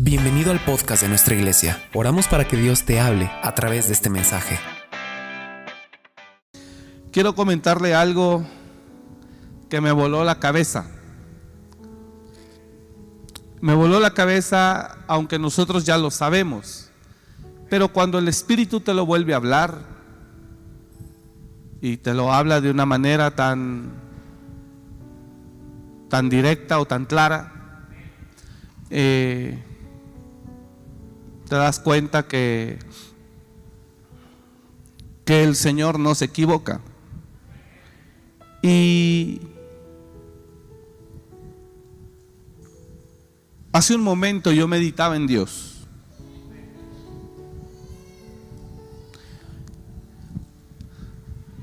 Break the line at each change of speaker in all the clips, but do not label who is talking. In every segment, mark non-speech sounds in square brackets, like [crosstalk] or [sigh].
Bienvenido al podcast de nuestra iglesia. Oramos para que Dios te hable a través de este mensaje.
Quiero comentarle algo que me voló la cabeza. Me voló la cabeza aunque nosotros ya lo sabemos. Pero cuando el Espíritu te lo vuelve a hablar y te lo habla de una manera tan tan directa o tan clara, eh, te das cuenta que, que el Señor no se equivoca. Y hace un momento yo meditaba en Dios.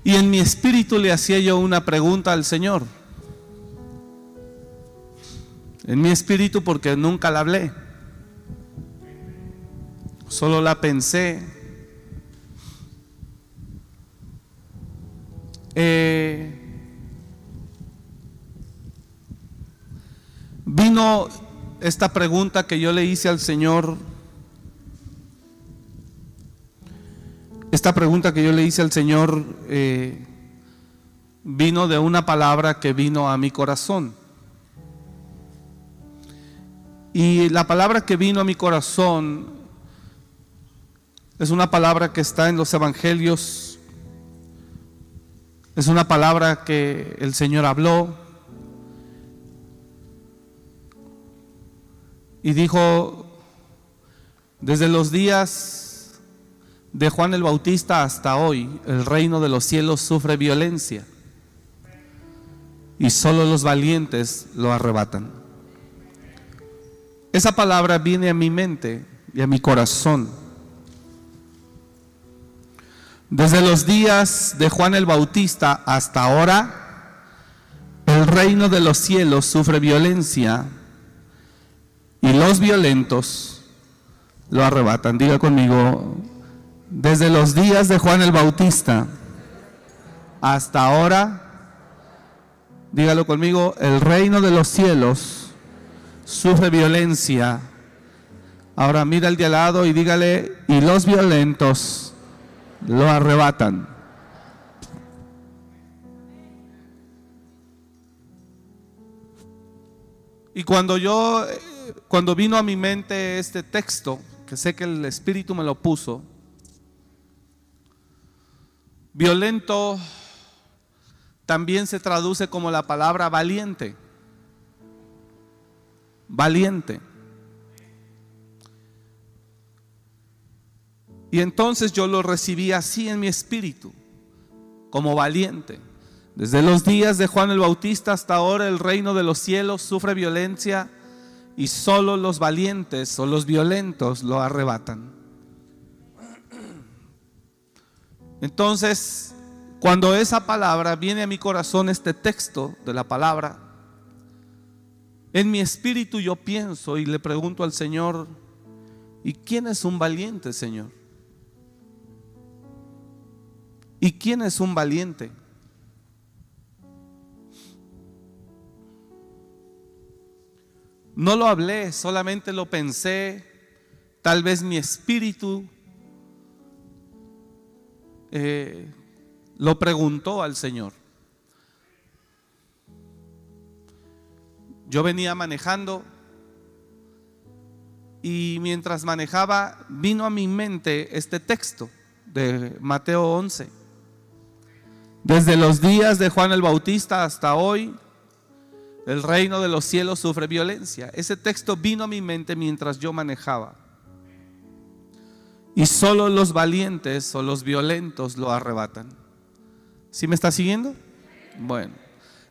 Y en mi espíritu le hacía yo una pregunta al Señor. En mi espíritu porque nunca la hablé. Solo la pensé. Eh, vino esta pregunta que yo le hice al Señor. Esta pregunta que yo le hice al Señor eh, vino de una palabra que vino a mi corazón. Y la palabra que vino a mi corazón es una palabra que está en los evangelios. Es una palabra que el Señor habló. Y dijo, desde los días de Juan el Bautista hasta hoy, el reino de los cielos sufre violencia. Y solo los valientes lo arrebatan. Esa palabra viene a mi mente y a mi corazón desde los días de Juan el Bautista hasta ahora, el reino de los cielos sufre violencia y los violentos lo arrebatan. Diga conmigo, desde los días de Juan el Bautista hasta ahora, dígalo conmigo, el reino de los cielos sufre violencia. Ahora mira al de al lado y dígale, y los violentos lo arrebatan. Y cuando yo, cuando vino a mi mente este texto, que sé que el Espíritu me lo puso, violento también se traduce como la palabra valiente. Valiente. Y entonces yo lo recibí así en mi espíritu, como valiente. Desde los días de Juan el Bautista hasta ahora el reino de los cielos sufre violencia y solo los valientes o los violentos lo arrebatan. Entonces, cuando esa palabra viene a mi corazón, este texto de la palabra, en mi espíritu yo pienso y le pregunto al Señor, ¿y quién es un valiente, Señor? ¿Y quién es un valiente? No lo hablé, solamente lo pensé. Tal vez mi espíritu eh, lo preguntó al Señor. Yo venía manejando y mientras manejaba vino a mi mente este texto de Mateo 11. Desde los días de Juan el Bautista hasta hoy, el reino de los cielos sufre violencia. Ese texto vino a mi mente mientras yo manejaba. Y solo los valientes o los violentos lo arrebatan. ¿Sí me está siguiendo? Bueno,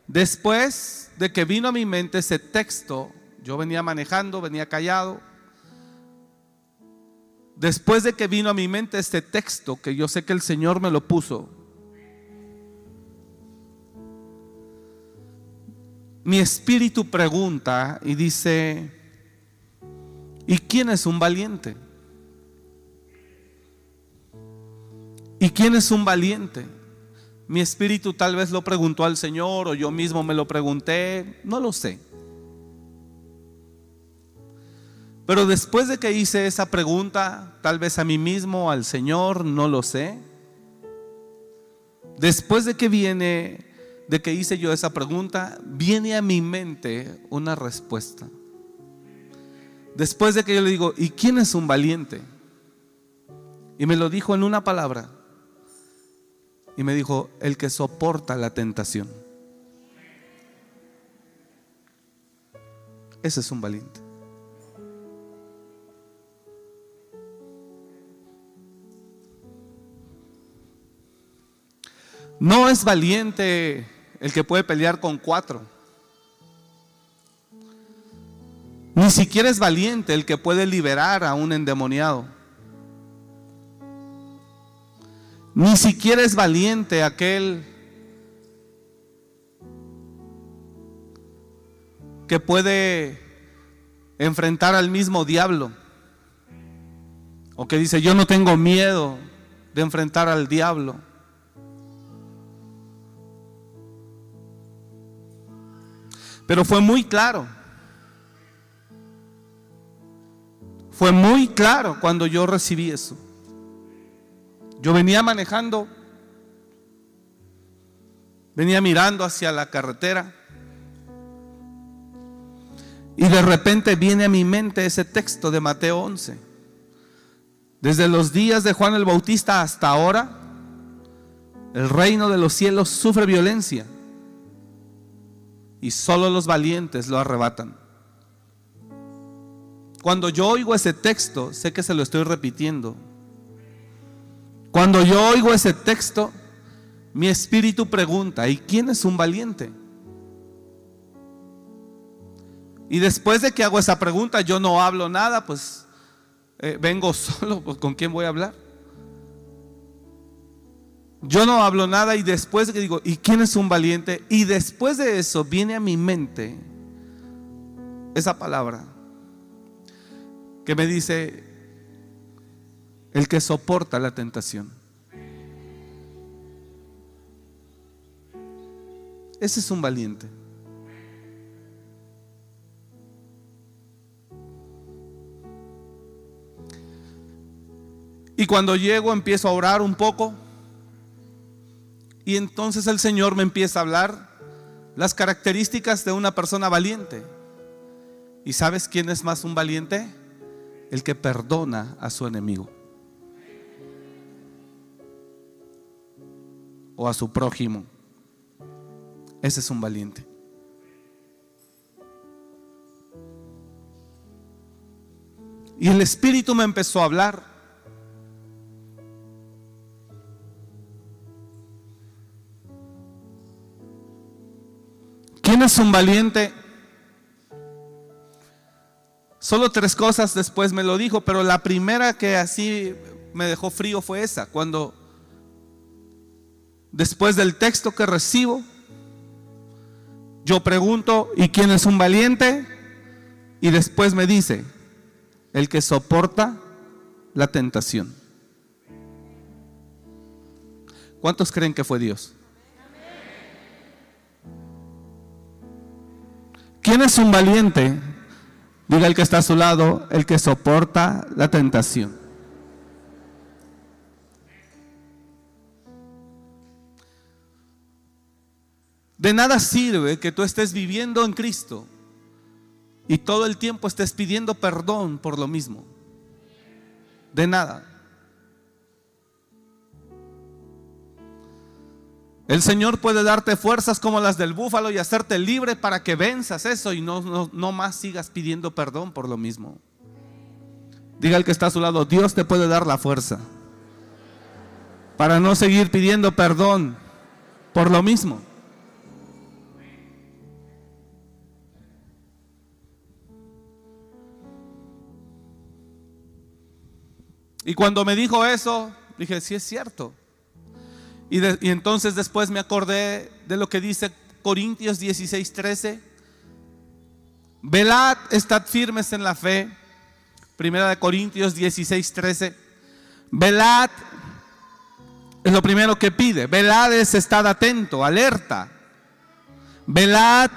después de que vino a mi mente ese texto, yo venía manejando, venía callado. Después de que vino a mi mente este texto, que yo sé que el Señor me lo puso, mi espíritu pregunta y dice, ¿y quién es un valiente? ¿Y quién es un valiente? Mi espíritu tal vez lo preguntó al Señor o yo mismo me lo pregunté, no lo sé. Pero después de que hice esa pregunta, tal vez a mí mismo, al Señor, no lo sé. Después de que viene, de que hice yo esa pregunta, viene a mi mente una respuesta. Después de que yo le digo, ¿y quién es un valiente? Y me lo dijo en una palabra. Y me dijo, el que soporta la tentación. Ese es un valiente. No es valiente el que puede pelear con cuatro. Ni siquiera es valiente el que puede liberar a un endemoniado. Ni siquiera es valiente aquel que puede enfrentar al mismo diablo. O que dice, yo no tengo miedo de enfrentar al diablo. Pero fue muy claro. Fue muy claro cuando yo recibí eso. Yo venía manejando, venía mirando hacia la carretera y de repente viene a mi mente ese texto de Mateo 11. Desde los días de Juan el Bautista hasta ahora, el reino de los cielos sufre violencia y solo los valientes lo arrebatan. Cuando yo oigo ese texto, sé que se lo estoy repitiendo, cuando yo oigo ese texto, mi espíritu pregunta, ¿y quién es un valiente? Y después de que hago esa pregunta, yo no hablo nada, pues eh, vengo [laughs] solo, pues, ¿con quién voy a hablar? Yo no hablo nada y después de que digo, ¿y quién es un valiente? Y después de eso viene a mi mente esa palabra que me dice, el que soporta la tentación. Ese es un valiente. Y cuando llego empiezo a orar un poco. Y entonces el Señor me empieza a hablar las características de una persona valiente. ¿Y sabes quién es más un valiente? El que perdona a su enemigo. o a su prójimo. Ese es un valiente. Y el Espíritu me empezó a hablar. ¿Quién es un valiente? Solo tres cosas después me lo dijo, pero la primera que así me dejó frío fue esa, cuando después del texto que recibo, yo pregunto, ¿y quién es un valiente? Y después me dice, el que soporta la tentación. ¿Cuántos creen que fue Dios? ¿Quién es un valiente? Diga el que está a su lado, el que soporta la tentación. De nada sirve que tú estés viviendo en Cristo y todo el tiempo estés pidiendo perdón por lo mismo. De nada. El Señor puede darte fuerzas como las del búfalo y hacerte libre para que venzas eso y no, no, más sigas pidiendo perdón por lo mismo. Diga el que está a su lado, Dios te puede dar la fuerza para no seguir pidiendo perdón por lo mismo. Y cuando me dijo eso, dije, sí es cierto. Y, entonces después me acordé de lo que dice Corintios 16, 13. Velad, estad firmes en la fe. Primera de Corintios 16, 13. Velad es lo primero que pide. Velad es estar atento, alerta. Velad.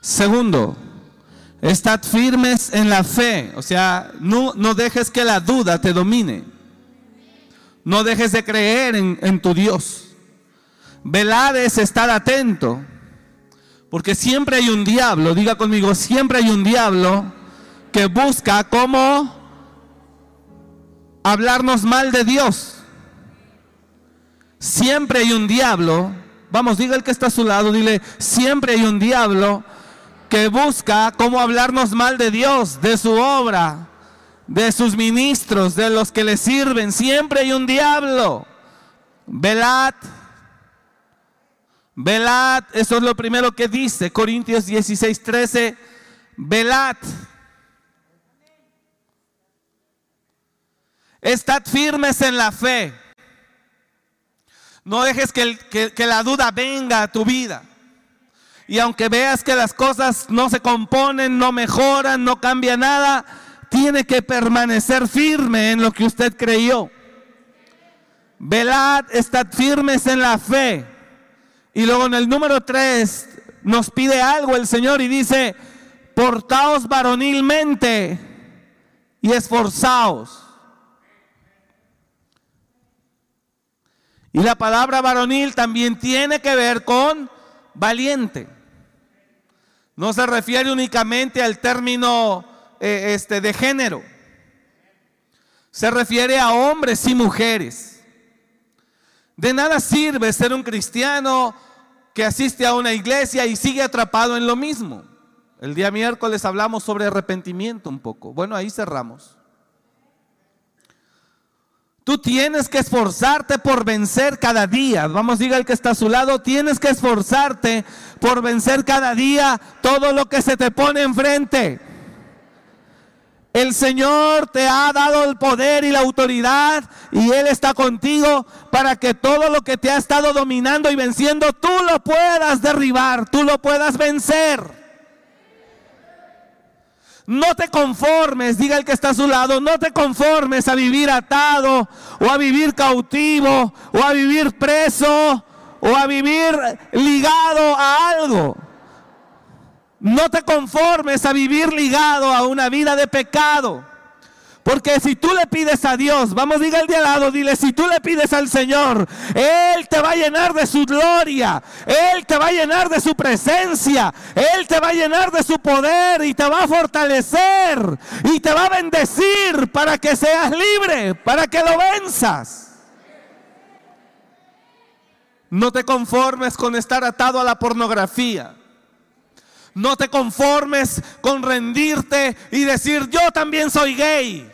Segundo,
Estad firmes en la fe. O sea, no, no dejes que la duda te domine. No dejes de creer en, tu Dios. Velad es estar atento. Porque siempre hay un diablo, diga conmigo, siempre hay un diablo que busca cómo hablarnos mal de Dios. Siempre hay un diablo, vamos, diga el que está a su lado, dile, siempre hay un diablo que busca cómo hablarnos mal de Dios, de su obra, de sus ministros, de los que le sirven. Siempre hay un diablo. Velad Velad, eso es lo primero que dice Corintios 16, 13. Velad. Estad firmes en la fe. No dejes que, que, la duda venga a tu vida. Y aunque veas que las cosas no se componen, no mejoran, no cambia nada, tiene que permanecer firme en lo que usted creyó. Velad, estad firmes en la fe. Y luego en el número 3 nos pide algo el Señor y dice, portaos varonilmente y esforzaos. Y la palabra varonil también tiene que ver con valiente. No se refiere únicamente al término eh, este, de género. Se refiere a hombres y mujeres. De nada sirve ser un cristiano que asiste a una iglesia y sigue atrapado en lo mismo. El día miércoles hablamos sobre arrepentimiento un poco. Bueno, ahí cerramos. Tú tienes que esforzarte por vencer cada día. Vamos, diga el que está a su lado, tienes que esforzarte por vencer cada día todo lo que se te pone enfrente. El Señor te ha dado el poder y la autoridad y Él está contigo para que todo lo que te ha estado dominando y venciendo, tú lo puedas derribar, tú lo puedas vencer. No te conformes, diga el que está a su lado, no te conformes a vivir atado o a vivir cautivo o a vivir preso o a vivir ligado a algo. No te conformes a vivir ligado a una vida de pecado. Porque si tú le pides a Dios, vamos, diga el de al lado, dile, si tú le pides al Señor, Él te va a llenar de su gloria, Él te va a llenar de su presencia, Él te va a llenar de su poder y te va a fortalecer y te va a bendecir para que seas libre, para que lo venzas. No te conformes con estar atado a la pornografía. No te conformes con rendirte y decir, yo también soy gay.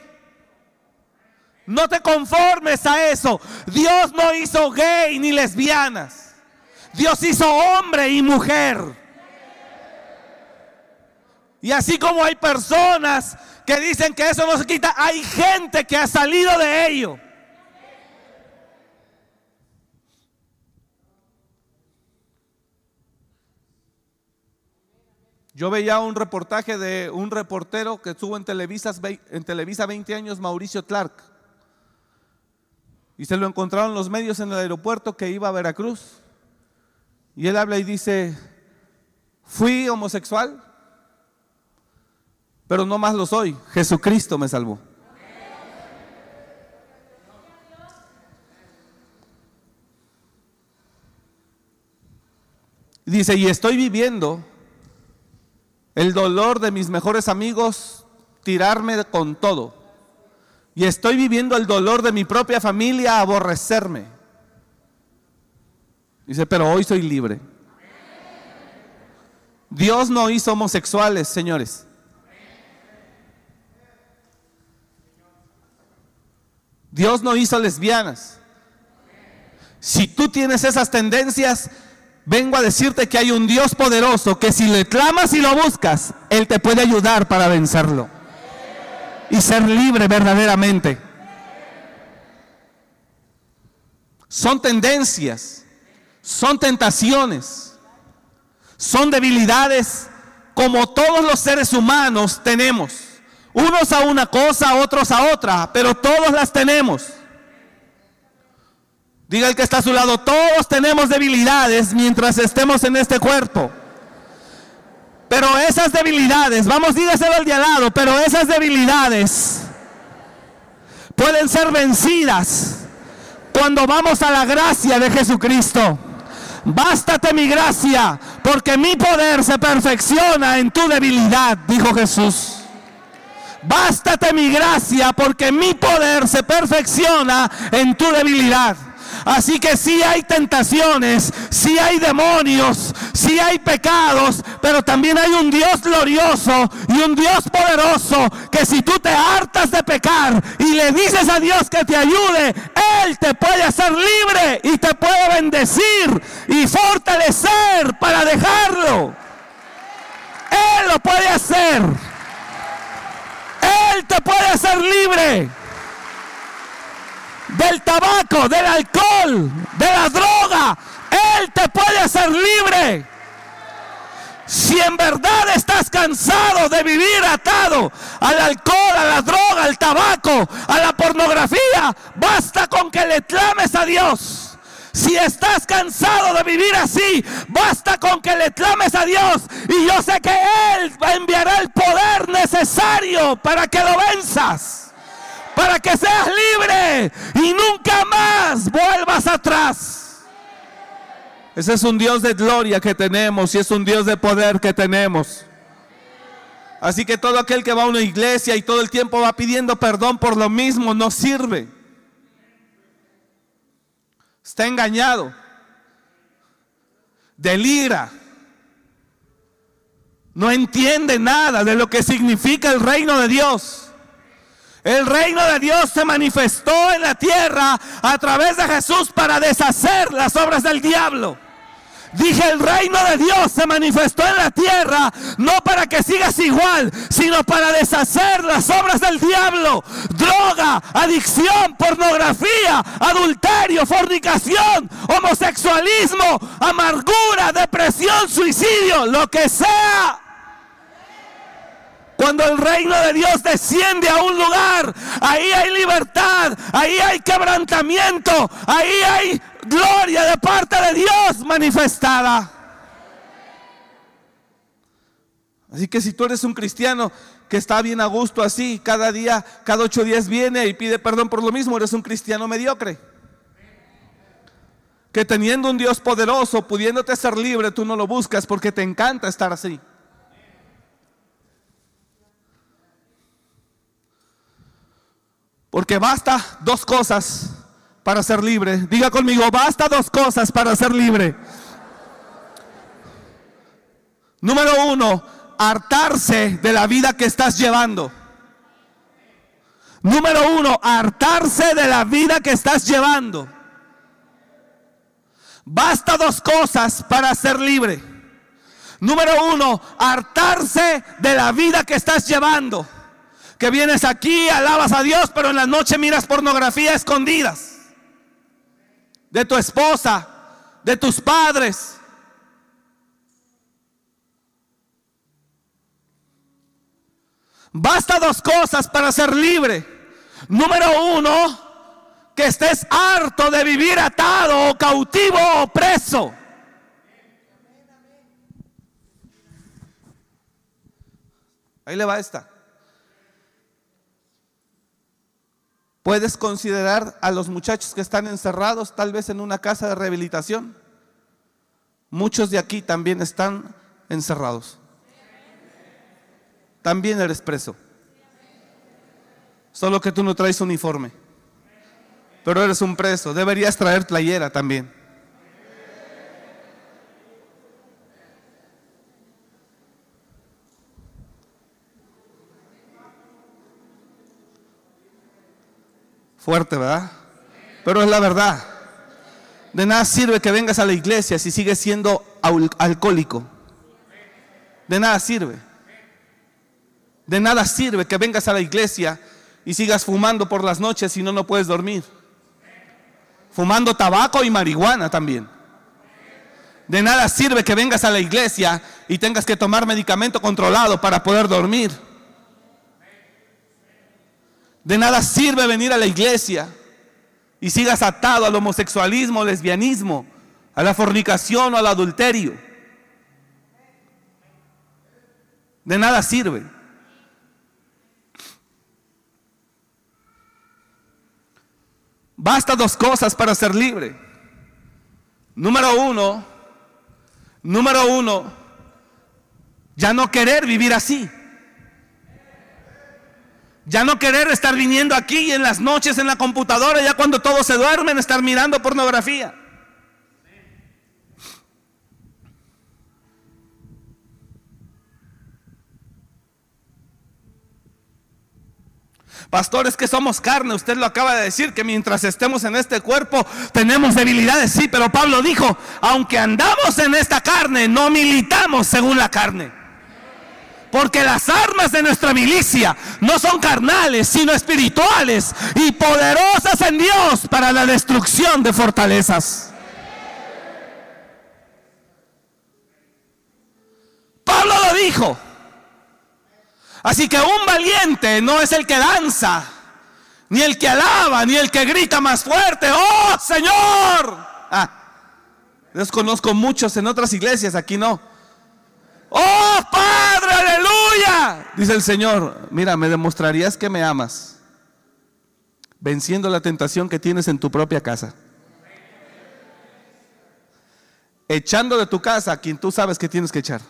No te conformes a eso. Dios no hizo gay ni lesbianas. Dios hizo hombre y mujer. Y así como hay personas que dicen que eso no se quita, hay gente que ha salido de ello. Yo veía un reportaje de un reportero que estuvo en Televisa, en Televisa 20 años, Mauricio Clark. Y se lo encontraron los medios en el aeropuerto que iba a Veracruz. Y él habla y dice, fui homosexual, pero no más lo soy. Jesucristo me salvó. Dice, y estoy viviendo el dolor de mis mejores amigos, tirarme con todo. Y estoy viviendo el dolor de mi propia familia, aborrecerme. Dice, pero hoy soy libre. Dios no hizo homosexuales, señores. Dios no hizo lesbianas. Si tú tienes esas tendencias, vengo a decirte que hay un Dios poderoso que si le clamas y lo buscas, Él te puede ayudar para vencerlo y ser libre verdaderamente. Son tendencias, son tentaciones, son debilidades como todos los seres humanos tenemos. Unos a una cosa, otros a otra, pero todos las tenemos. Diga el que está a su lado, todos tenemos debilidades mientras estemos en este cuerpo. Pero esas debilidades, vamos, dígaselo al de al lado, pero esas debilidades pueden ser vencidas cuando vamos a la gracia de Jesucristo. Bástate mi gracia, porque mi poder se perfecciona en tu debilidad, dijo Jesús. Bástate mi gracia, porque mi poder se perfecciona en tu debilidad. Así que sí hay tentaciones, sí hay demonios, sí hay pecados, pero también hay un Dios glorioso y un Dios poderoso que si tú te hartas de pecar y le dices a Dios que te ayude, Él te puede hacer libre y te puede bendecir y fortalecer para dejarlo. Él lo puede hacer. Él te puede hacer libre del tabaco, del alcohol, de la droga. Él te puede hacer libre. Si en verdad estás cansado de vivir atado al alcohol, a la droga, al tabaco, a la pornografía, basta con que le clames a Dios. Si estás cansado de vivir así, basta con que le clames a Dios. Y yo sé que Él enviará el poder necesario para que lo venzas para que seas libre y nunca más vuelvas atrás. Ese es un Dios de gloria que tenemos y es un Dios de poder que tenemos. Así que todo aquel que va a una iglesia y todo el tiempo va pidiendo perdón por lo mismo no sirve. Está engañado. Delira. No entiende nada de lo que significa el reino de Dios. El reino de Dios se manifestó en la tierra a través de Jesús para deshacer las obras del diablo. Dije, el reino de Dios se manifestó en la tierra, no para que sigas igual, sino para deshacer las obras del diablo. Droga, adicción, pornografía, adulterio, fornicación, homosexualismo, amargura, depresión, suicidio, lo que sea. Cuando el reino de Dios desciende a un lugar, ahí hay libertad, ahí hay quebrantamiento, ahí hay gloria de parte de Dios manifestada. Así que si tú eres un cristiano que está bien a gusto así, cada día, cada ocho días viene y pide perdón por lo mismo, eres un cristiano mediocre. Que teniendo un Dios poderoso, pudiéndote ser libre, tú no lo buscas porque te encanta estar así. Porque basta dos cosas para ser libre. Diga conmigo, basta dos cosas para ser libre. Número uno, hartarse de la vida que estás llevando. Número uno, hartarse de la vida que estás llevando. Basta dos cosas para ser libre. Número uno, hartarse de la vida que estás llevando que vienes aquí, alabas a Dios, pero en la noche miras pornografía escondidas. De tu esposa, de tus padres. Basta dos cosas para ser libre. Número uno, que estés harto de vivir atado o cautivo o preso. Ahí le va esta. Puedes considerar a los muchachos que están encerrados tal vez en una casa de rehabilitación. Muchos de aquí también están encerrados. También eres preso. Solo que tú no traes uniforme. Pero eres un preso. Deberías traer playera también. Fuerte, ¿verdad? Pero es la verdad. De nada sirve que vengas a la iglesia si sigues siendo alcohólico. De nada sirve. De nada sirve que vengas a la iglesia y sigas fumando por las noches si no, no puedes dormir. Fumando tabaco y marihuana también. De nada sirve que vengas a la iglesia y tengas que tomar medicamento controlado para poder dormir. De nada sirve venir a la iglesia y sigas atado al homosexualismo, lesbianismo, a la fornicación o al adulterio. De nada sirve. Basta dos cosas para ser libre. Número uno, número uno, ya no querer vivir así. Ya no querer estar viniendo aquí en las noches en la computadora, ya cuando todos se duermen, estar mirando pornografía. Pastores que somos carne, usted lo acaba de decir, que mientras estemos en este cuerpo tenemos debilidades, sí, pero Pablo dijo, aunque andamos en esta carne, no militamos según la carne. Porque las armas de nuestra milicia no son carnales, sino espirituales y poderosas en Dios para la destrucción de fortalezas. Pablo lo dijo. Así que un valiente no es el que danza, ni el que alaba, ni el que grita más fuerte. ¡Oh, Señor! Ah, conozco muchos en otras iglesias, aquí no. ¡Oh, Padre, aleluya! Dice el Señor, mira, me demostrarías que me amas, venciendo la tentación que tienes en tu propia casa. Echando de tu casa a quien tú sabes que tienes que echar.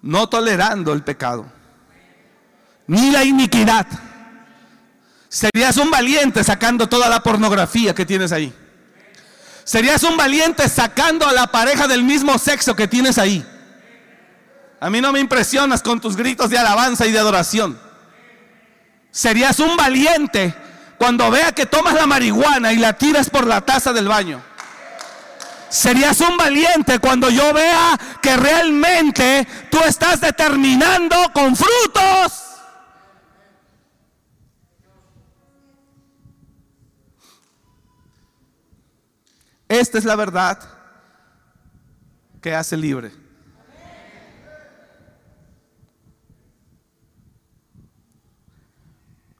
No tolerando el pecado, ni la iniquidad. Serías un valiente sacando toda la pornografía que tienes ahí. Serías un valiente sacando a la pareja del mismo sexo que tienes ahí. A mí no me impresionas con tus gritos de alabanza y de adoración. Serías un valiente cuando vea que tomas la marihuana y la tiras por la taza del baño. Serías un valiente cuando yo vea que realmente tú estás determinando con frutos Esta es la verdad que hace libre.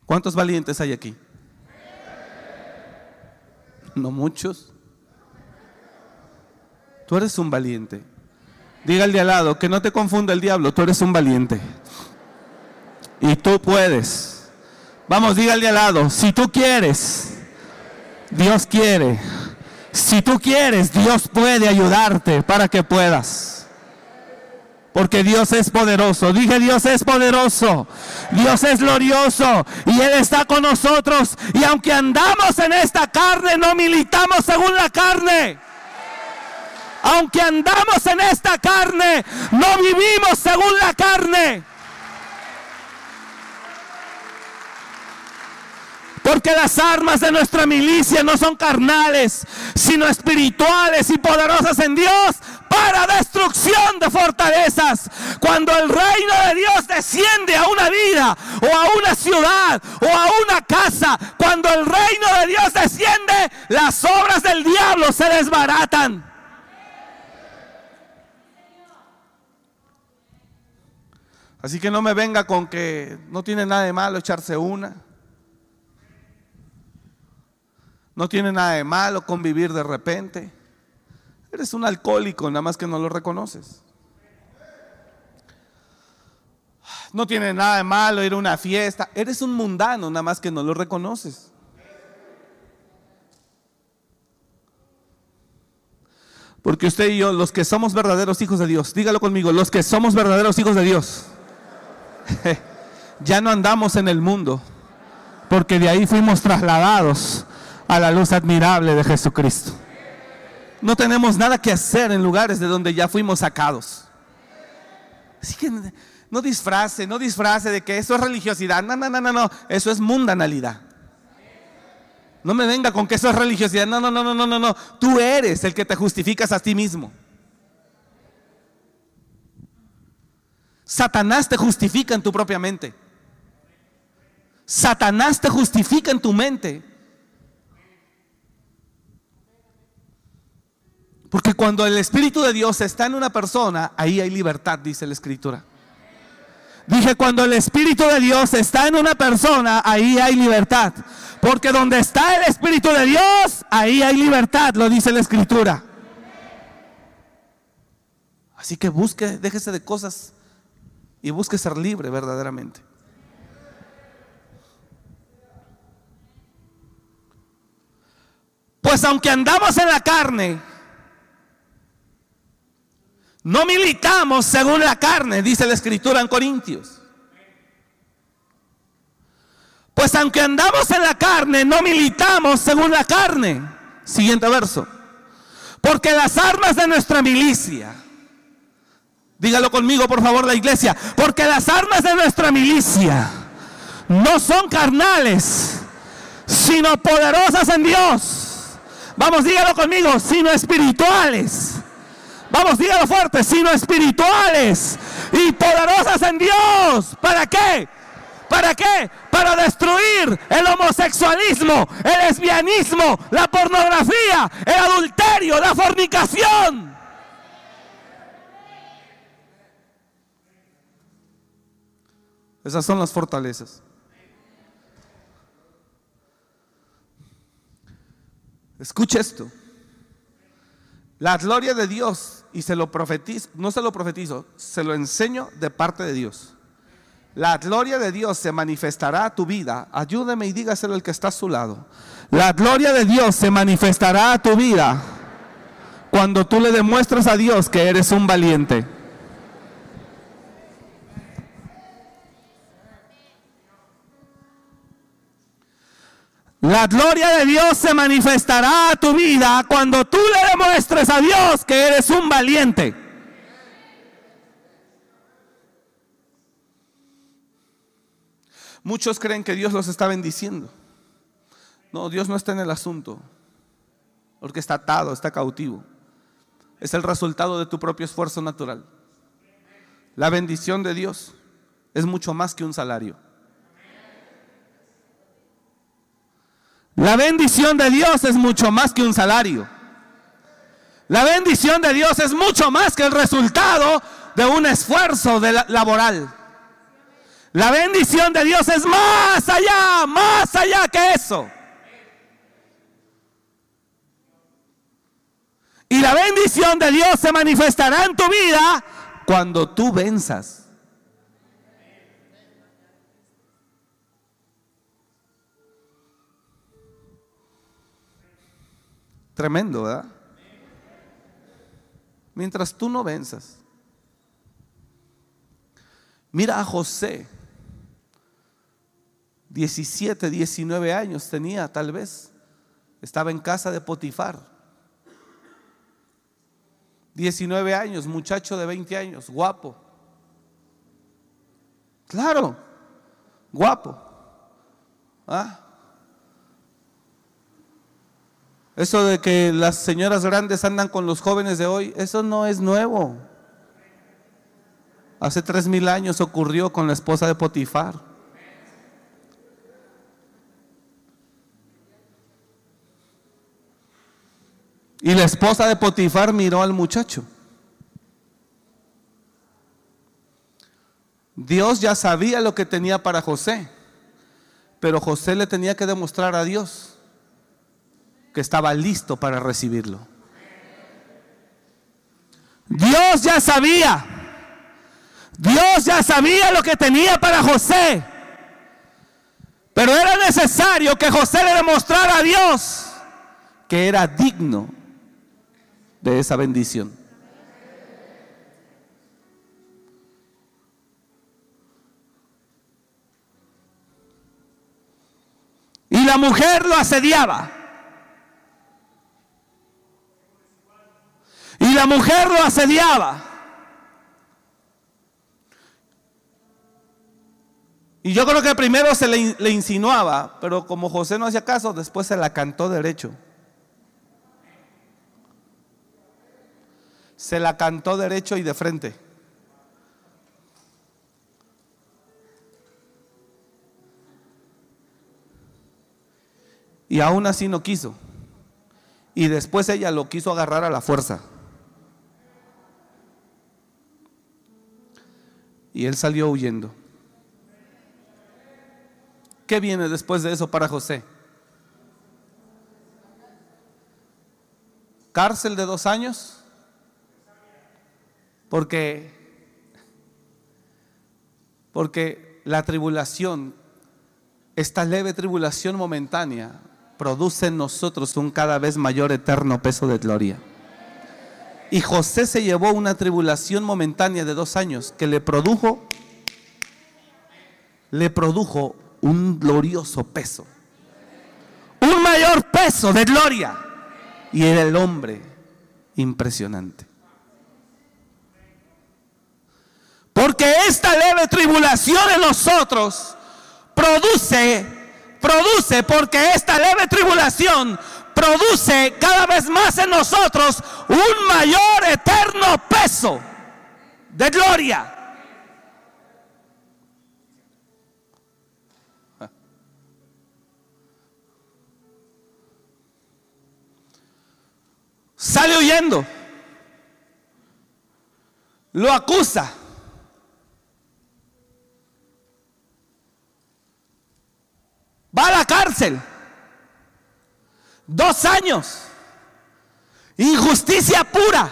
¿Cuántos valientes hay aquí? No muchos. Tú eres un valiente. Diga al de al lado, que no te confunda el diablo, tú eres un valiente. Y tú puedes. Vamos, diga al de al lado, si tú quieres, Dios quiere. Si tú quieres, Dios puede ayudarte para que puedas. Porque Dios es poderoso. Dije, Dios es poderoso. Dios es glorioso. Y Él está con nosotros. Y aunque andamos en esta carne, no militamos según la carne. Aunque andamos en esta carne, no vivimos según la carne. Porque las armas de nuestra milicia no son carnales, sino espirituales y poderosas en Dios para destrucción de fortalezas. Cuando el reino de Dios desciende a una vida o a una ciudad o a una casa, cuando el reino de Dios desciende, las obras del diablo se desbaratan. Así que no me venga con que no tiene nada de malo echarse una. No tiene nada de malo convivir de repente. Eres un alcohólico, nada más que no lo reconoces. No tiene nada de malo ir a una fiesta. Eres un mundano, nada más que no lo reconoces. Porque usted y yo, los que somos verdaderos hijos de Dios, dígalo conmigo, los que somos verdaderos hijos de Dios, [laughs] ya no andamos en el mundo, porque de ahí fuimos trasladados a la luz admirable de Jesucristo. No tenemos nada que hacer en lugares de donde ya fuimos sacados. Así que no disfrace, no disfrace de que eso es religiosidad. No, no, no, no, no. Eso es mundanalidad. No me venga con que eso es religiosidad. No, no, no, no, no, no, no. Tú eres el que te justificas a ti mismo. Satanás te justifica en tu propia mente. Satanás te justifica en tu mente. Porque cuando el Espíritu de Dios está en una persona, ahí hay libertad, dice la Escritura. Dije, cuando el Espíritu de Dios está en una persona, ahí hay libertad. Porque donde está el Espíritu de Dios, ahí hay libertad, lo dice la Escritura. Así que busque, déjese de cosas y busque ser libre verdaderamente. Pues aunque andamos en la carne, no militamos según la carne, dice la escritura en Corintios. Pues aunque andamos en la carne, no militamos según la carne. Siguiente verso. Porque las armas de nuestra milicia, dígalo conmigo por favor la iglesia, porque las armas de nuestra milicia no son carnales, sino poderosas en Dios. Vamos, dígalo conmigo, sino espirituales. Vamos, dígalo fuerte, sino espirituales y poderosas en Dios. ¿Para qué? ¿Para qué? Para destruir el homosexualismo, el lesbianismo, la pornografía, el adulterio, la fornicación. Esas son las fortalezas. Escuche esto. La gloria de Dios, y se lo profetizo, no se lo profetizo, se lo enseño de parte de Dios. La gloria de Dios se manifestará a tu vida. Ayúdeme y dígaselo el que está a su lado. La gloria de Dios se manifestará a tu vida cuando tú le demuestres a Dios que eres un valiente. La gloria de Dios se manifestará a tu vida cuando tú le demuestres a Dios que eres un valiente. Muchos creen que Dios los está bendiciendo. No, Dios no está en el asunto, porque está atado, está cautivo. Es el resultado de tu propio esfuerzo natural. La bendición de Dios es mucho más que un salario. La bendición de Dios es mucho más que un salario. La bendición de Dios es mucho más que el resultado de un esfuerzo laboral. La bendición de Dios es más allá, más allá que eso. Y la bendición de Dios se manifestará en tu vida cuando tú venzas. Tremendo, ¿verdad? Mientras tú no venzas. Mira a José. 17, 19 años tenía tal vez. Estaba en casa de Potifar. 19 años, muchacho de 20 años, guapo. Claro, guapo. ¿Ah? Eso de que las señoras grandes andan con los jóvenes de hoy, eso no es nuevo. Hace tres mil años ocurrió con la esposa de Potifar. Y la esposa de Potifar miró al muchacho. Dios ya sabía lo que tenía para José, pero José le tenía que demostrar a Dios que estaba listo para recibirlo. Dios ya sabía, Dios ya sabía lo que tenía para José, pero era necesario que José le demostrara a Dios que era digno de esa bendición. Y la mujer lo asediaba. Y la mujer lo asediaba. Y yo creo que primero se le, le, insinuaba, pero como José no hacía caso, después se la cantó derecho. Se la cantó derecho y de frente. Y aún así no quiso. Y después ella lo quiso agarrar a la fuerza. Y él salió huyendo. ¿Qué viene después de eso para José? ¿Cárcel de dos años? Porque porque la tribulación, esta leve tribulación momentánea, produce en nosotros un cada vez mayor eterno peso de gloria. Y José se llevó una tribulación momentánea de dos años que le produjo, le produjo un glorioso peso. Un mayor peso de gloria. Y era el hombre impresionante. Porque esta leve tribulación en nosotros produce, produce, porque esta leve tribulación produce cada vez más en nosotros un mayor eterno peso de gloria. Sale huyendo. Lo acusa. Va a la cárcel. Dos años. Injusticia pura.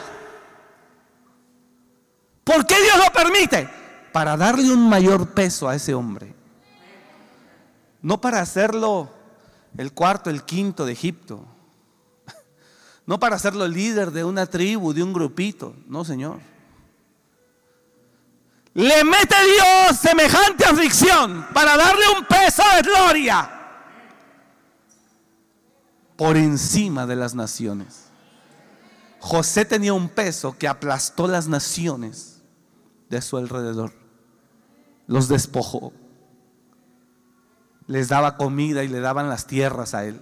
¿Por qué Dios lo permite? Para darle un mayor peso a ese hombre. No para hacerlo el cuarto, el quinto de Egipto. No para hacerlo líder de una tribu, de un grupito. No, Señor. Le mete Dios semejante aflicción para darle un peso de gloria por encima de las naciones. José tenía un peso que aplastó las naciones de su alrededor. Los despojó. Les daba comida y le daban las tierras a él.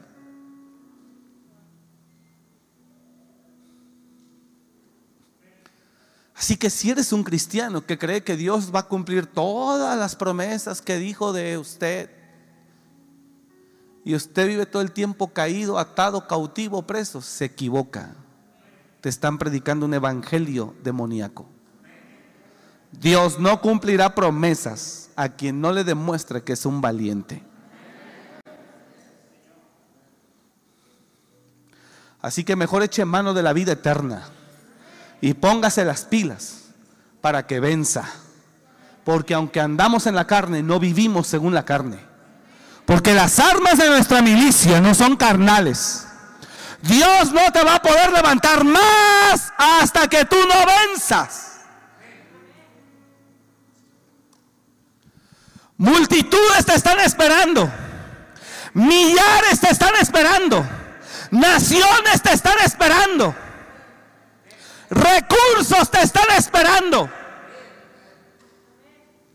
Así que si eres un cristiano que cree que Dios va a cumplir todas las promesas que dijo de usted, y usted vive todo el tiempo caído, atado, cautivo, preso, se equivoca. Te están predicando un evangelio demoníaco. Dios no cumplirá promesas a quien no le demuestre que es un valiente. Así que mejor eche mano de la vida eterna y póngase las pilas para que venza. Porque aunque andamos en la carne, no vivimos según la carne. Porque las armas de nuestra milicia no son carnales. Dios no te va a poder levantar más hasta que tú no venzas. Multitudes te están esperando. Millares te están esperando. Naciones te están esperando. Recursos te están esperando.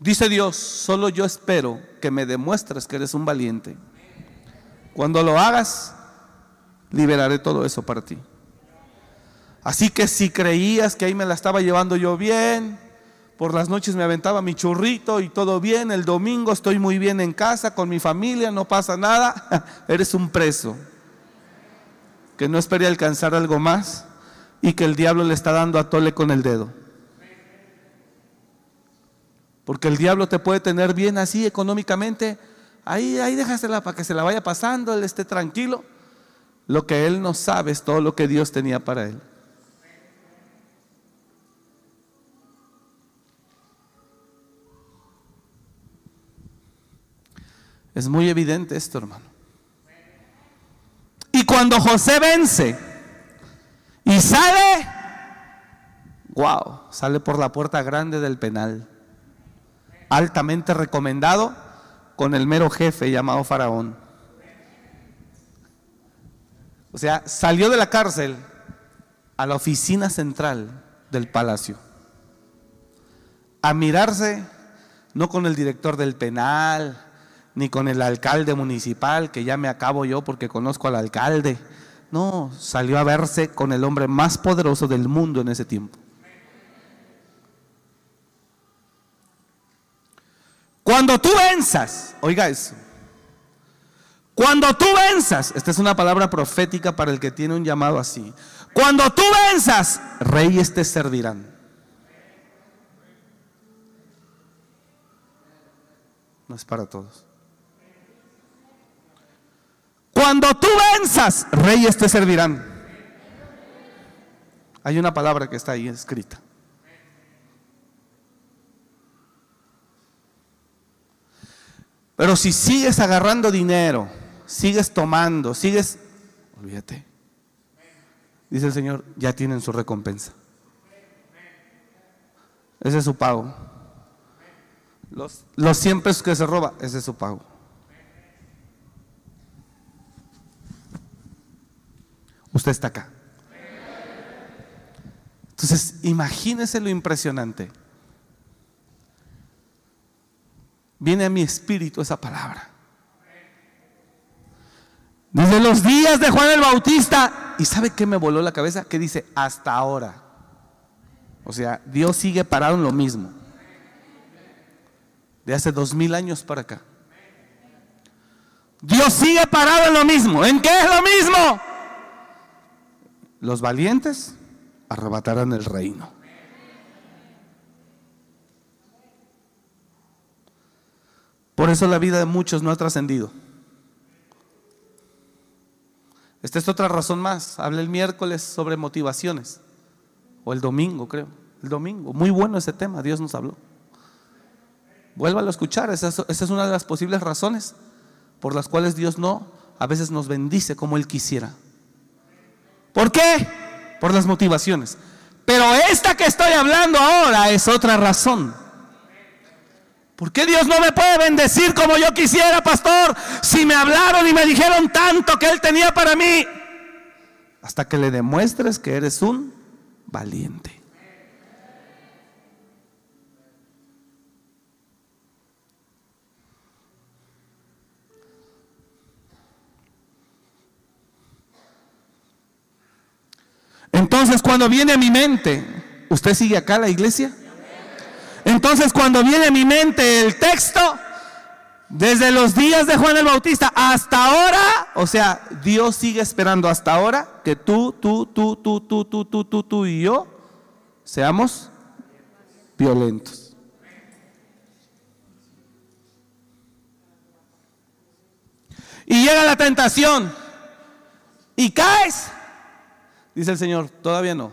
Dice Dios, solo yo espero que me demuestres que eres un valiente. Cuando lo hagas, liberaré todo eso para ti. Así que si creías que ahí me la estaba llevando yo bien, por las noches me aventaba mi churrito y todo bien, el domingo estoy muy bien en casa con mi familia, no pasa nada, [laughs] eres un preso que no esperé alcanzar algo más y que el diablo le está dando a tole con el dedo. Porque el diablo te puede tener bien así económicamente. Ahí, ahí déjasela para que se la vaya pasando, él esté tranquilo. Lo que él no sabe es todo lo que Dios tenía para él. Es muy evidente esto, hermano. Y cuando José vence, y sale, wow, sale por la puerta grande del penal. Altamente recomendado con el mero jefe llamado Faraón. O sea, salió de la cárcel a la oficina central del palacio. A mirarse no con el director del penal, ni con el alcalde municipal, que ya me acabo yo porque conozco al alcalde, no, salió a verse con el hombre más poderoso del mundo en ese tiempo. Cuando tú venzas, oiga eso, cuando tú venzas, esta es una palabra profética para el que tiene un llamado así, cuando tú venzas, reyes te servirán. No es para todos. Cuando tú venzas, reyes te servirán. Hay una palabra que está ahí escrita. Pero si sigues agarrando dinero, sigues tomando, sigues, olvídate. Dice el Señor, ya tienen su recompensa. Ese es su pago. Los, los 100 pesos que se roba, ese es su pago. Usted está acá. Entonces, imagínese lo impresionante. Viene a mi espíritu esa palabra. Desde los días de Juan el Bautista. ¿Y sabe qué me voló la cabeza? Que dice, hasta ahora. O sea, Dios sigue parado en lo mismo. De hace dos mil años para acá. Dios sigue parado en lo mismo. ¿En qué es lo mismo? Los valientes arrebatarán el reino. Por eso la vida de muchos no ha trascendido. Esta es otra razón más. Hablé el miércoles sobre motivaciones. O el domingo, creo. El domingo. Muy bueno ese tema. Dios nos habló. Vuélvalo a escuchar. Esa es, esa es una de las posibles razones por las cuales Dios no a veces nos bendice como Él quisiera. ¿Por qué? Por las motivaciones. Pero esta que estoy hablando ahora es otra razón. ¿Por qué Dios no me puede bendecir como yo quisiera, pastor? Si me hablaron y me dijeron tanto que Él tenía para mí. Hasta que le demuestres que eres un valiente. Entonces cuando viene a mi mente, ¿usted sigue acá la iglesia? Entonces cuando viene a mi mente el texto, desde los días de Juan el Bautista hasta ahora, o sea, Dios sigue esperando hasta ahora que tú, tú, tú, tú, tú, tú, tú, tú, tú y yo seamos violentos. Y llega la tentación y caes. Dice el Señor, todavía no.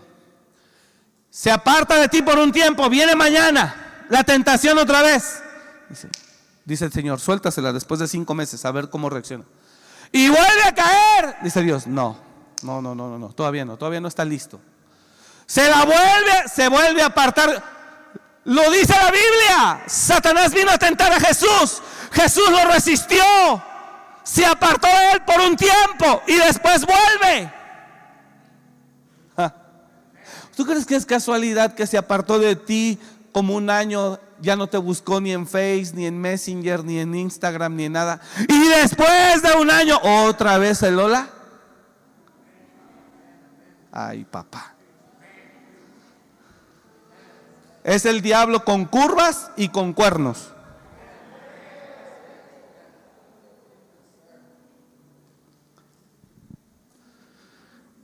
Se aparta de ti por un tiempo, viene mañana la tentación otra vez. Dice, el Señor, suéltasela después de cinco meses a ver cómo reacciona. Y vuelve a caer. Dice Dios, no, no, no, no, no, no, todavía no, todavía no está listo. Se la vuelve, se vuelve a apartar. Lo dice la Biblia. Satanás vino a tentar a Jesús. Jesús lo resistió. Se apartó de él por un tiempo y después vuelve. ¿Tú crees que es casualidad que se apartó de ti como un año, ya no te buscó ni en Face, ni en Messenger, ni en Instagram, ni en nada? Y después de un año, otra vez el Lola. Ay, papá. Es el diablo con curvas y con cuernos.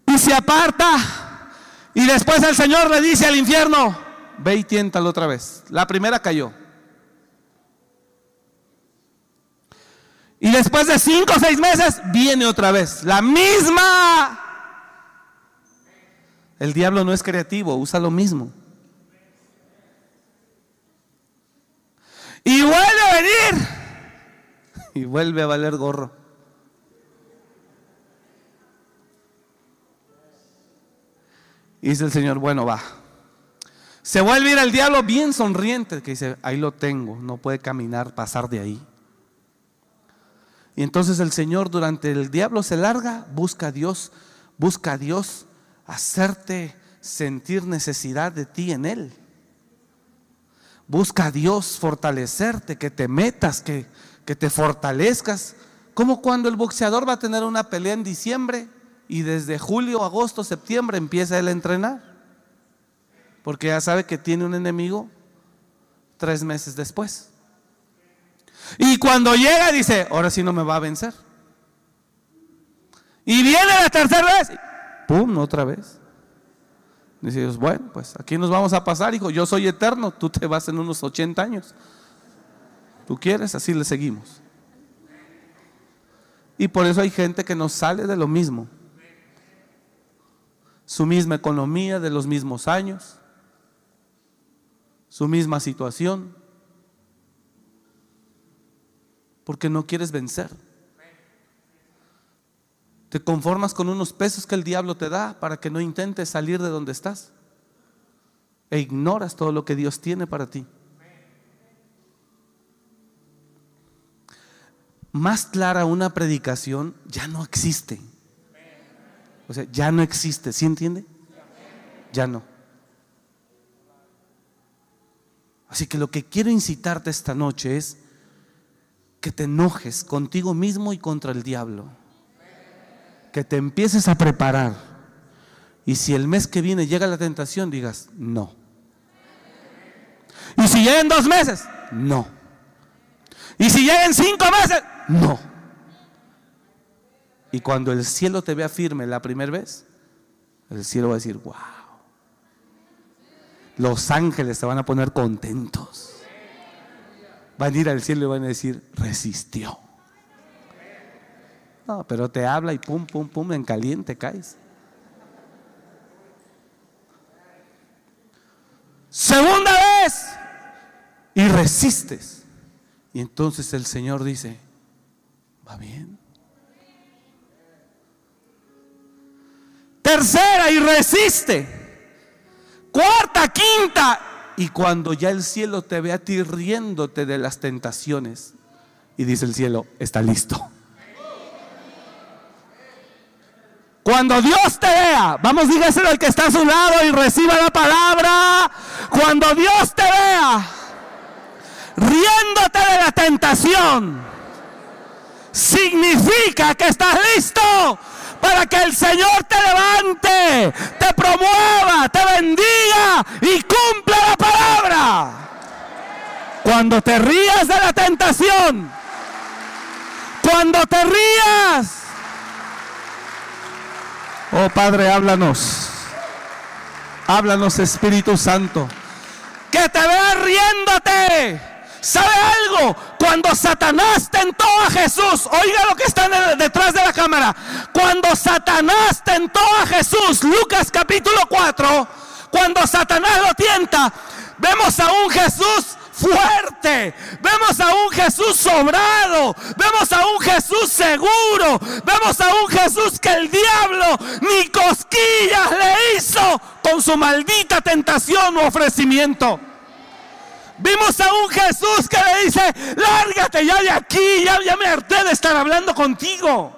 Y se aparta y después el Señor le dice al infierno, ve y tiéntalo otra vez. La primera cayó. Y después de cinco o seis meses viene otra vez. La misma. El diablo no es creativo, usa lo mismo. Y vuelve a venir. Y vuelve a valer gorro. Y dice el Señor, bueno, va. Se vuelve a ir al diablo bien sonriente, que dice, ahí lo tengo, no puede caminar, pasar de ahí. Y entonces el Señor durante el diablo se larga, busca a Dios, busca a Dios hacerte sentir necesidad de ti en Él. Busca a Dios fortalecerte, que te metas, que, que te fortalezcas. Como cuando el boxeador va a tener una pelea en diciembre y desde julio, agosto, septiembre empieza él a entrenar. Porque ya sabe que tiene un enemigo tres meses después. Y cuando llega dice, ahora sí no me va a vencer. Y viene la tercera vez. ¡Pum! Otra vez. Dice Dios, bueno, pues aquí nos vamos a pasar, hijo. Yo soy eterno, tú te vas en unos 80 años. Tú quieres, así le seguimos. Y por eso hay gente que no sale de lo mismo su misma economía de los mismos años, su misma situación. porque no quieres vencer. Te conformas con unos pesos que el diablo te da para que no intentes salir de donde estás. E ignoras todo lo que Dios tiene para ti. Más clara una predicación ya no existe. O sea, ya no existe. ¿Sí entiende? Ya no. Así que lo que quiero incitarte esta noche es que te enojes contigo mismo y contra el diablo. Que te empieces a preparar. Y si el mes que viene llega la tentación, digas, no. Y si llega en dos meses, no. Y si llega en cinco meses, no. Y cuando el cielo te vea firme la primera vez, el cielo va a decir, wow. Los ángeles se van a poner contentos. Van a ir al cielo y van a decir, resistió. No, pero te habla y pum, pum, pum, en caliente caes. Segunda vez. Y resistes. Y entonces el Señor dice, va bien. Tercera y resiste. Cuarta, quinta. Y cuando ya el cielo te ve a ti riéndote de las tentaciones, y dice el cielo, está listo. Cuando Dios te vea, vamos, dígaselo al que está a su lado y reciba la palabra. Cuando Dios te vea riéndote de la tentación, significa que estás listo para que el Señor te levante, te promueva, te bendiga y cumpla la palabra. Cuando te rías de la tentación, cuando te rías, oh Padre, háblanos, háblanos Espíritu Santo, que te vea riéndote ¿Sabe algo? Cuando Satanás tentó a Jesús, oiga lo que está detrás de la cámara. Cuando Satanás tentó a Jesús, Lucas capítulo 4, cuando Satanás lo tienta, vemos a un Jesús fuerte. Vemos a un Jesús sobrado. Vemos a un Jesús seguro. Vemos a un Jesús que el diablo ni cosquillas le hizo con su maldita tentación u ofrecimiento. Vimos a un Jesús que le dice, lárgate ya de aquí, ya, ya me harté de estar hablando contigo.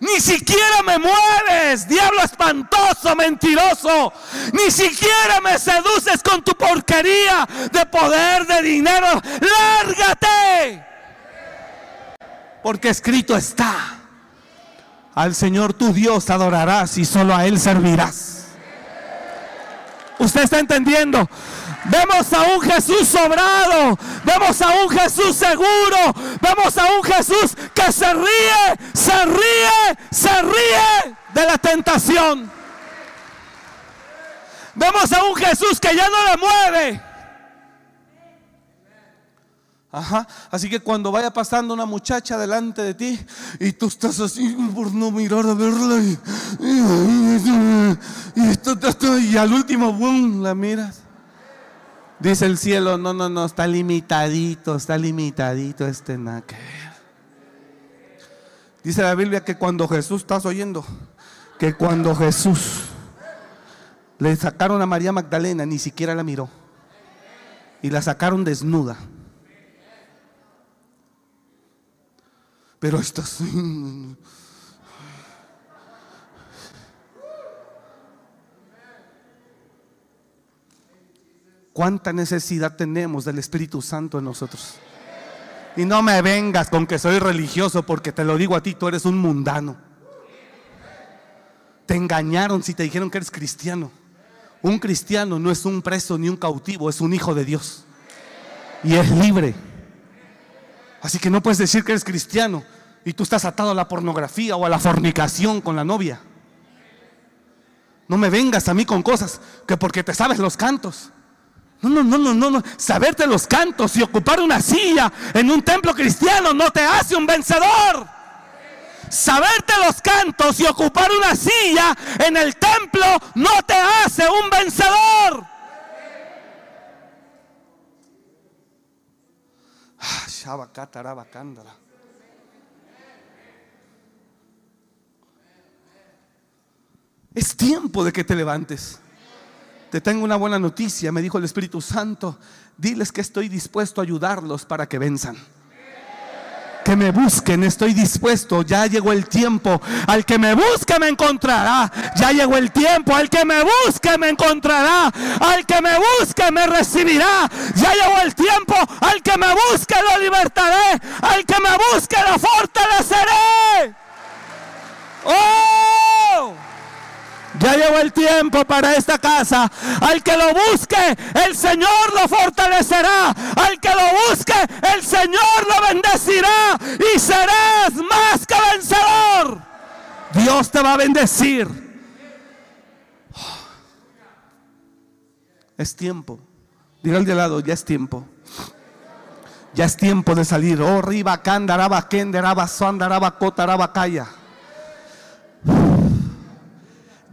Ni siquiera me mueves, diablo espantoso, mentiroso. Ni siquiera me seduces con tu porquería de poder, de dinero. Lárgate. Porque escrito está. Al Señor tu Dios adorarás y solo a Él servirás. ¿Usted está entendiendo? Vemos a un Jesús sobrado. Vemos a un Jesús seguro. Vemos a un Jesús que se ríe, se ríe, se ríe de la tentación. Vemos a un Jesús que ya no le mueve. Ajá. Así que cuando vaya pasando una muchacha delante de ti y tú estás así por no mirar a verla y, al último boom la miras. Dice el cielo, no, no, no, está limitadito, está limitadito este nada Dice la Biblia que cuando Jesús, estás oyendo, que cuando Jesús le sacaron a María Magdalena, ni siquiera la miró. Y la sacaron desnuda. Pero esto [laughs] cuánta necesidad tenemos del Espíritu Santo en nosotros. Y no me vengas con que soy religioso porque te lo digo a ti, tú eres un mundano. Te engañaron si te dijeron que eres cristiano. Un cristiano no es un preso ni un cautivo, es un hijo de Dios. Y es libre. Así que no puedes decir que eres cristiano y tú estás atado a la pornografía o a la fornicación con la novia. No me vengas a mí con cosas que porque te sabes los cantos. No, no, no, no, no, no. Saberte los cantos y ocupar una silla en un templo cristiano no te hace un vencedor. Saberte los cantos y ocupar una silla en el templo no te hace un vencedor. cándara. Es tiempo de que te levantes. Te tengo una buena noticia, me dijo el Espíritu Santo. Diles que estoy dispuesto a ayudarlos para que venzan que me busquen, estoy dispuesto. Ya llegó el tiempo. Al que me busque me encontrará. Ya llegó el tiempo. Al que me busque me encontrará. Al que me busque me recibirá. Ya llegó el tiempo. Al que me busque lo libertaré. Al que me busque lo fortaleceré. ¡Oh! Ya llegó el tiempo para esta casa. Al que lo busque, el Señor lo fortalecerá. Al que lo busque, el Señor lo bendecirá. Y serás más que vencedor. Dios te va a bendecir. Es tiempo. Diga al de lado, ya es tiempo. Ya es tiempo de salir. Oh, riba, candaraba, kenderaba, sondaraba, cotaraba, calla.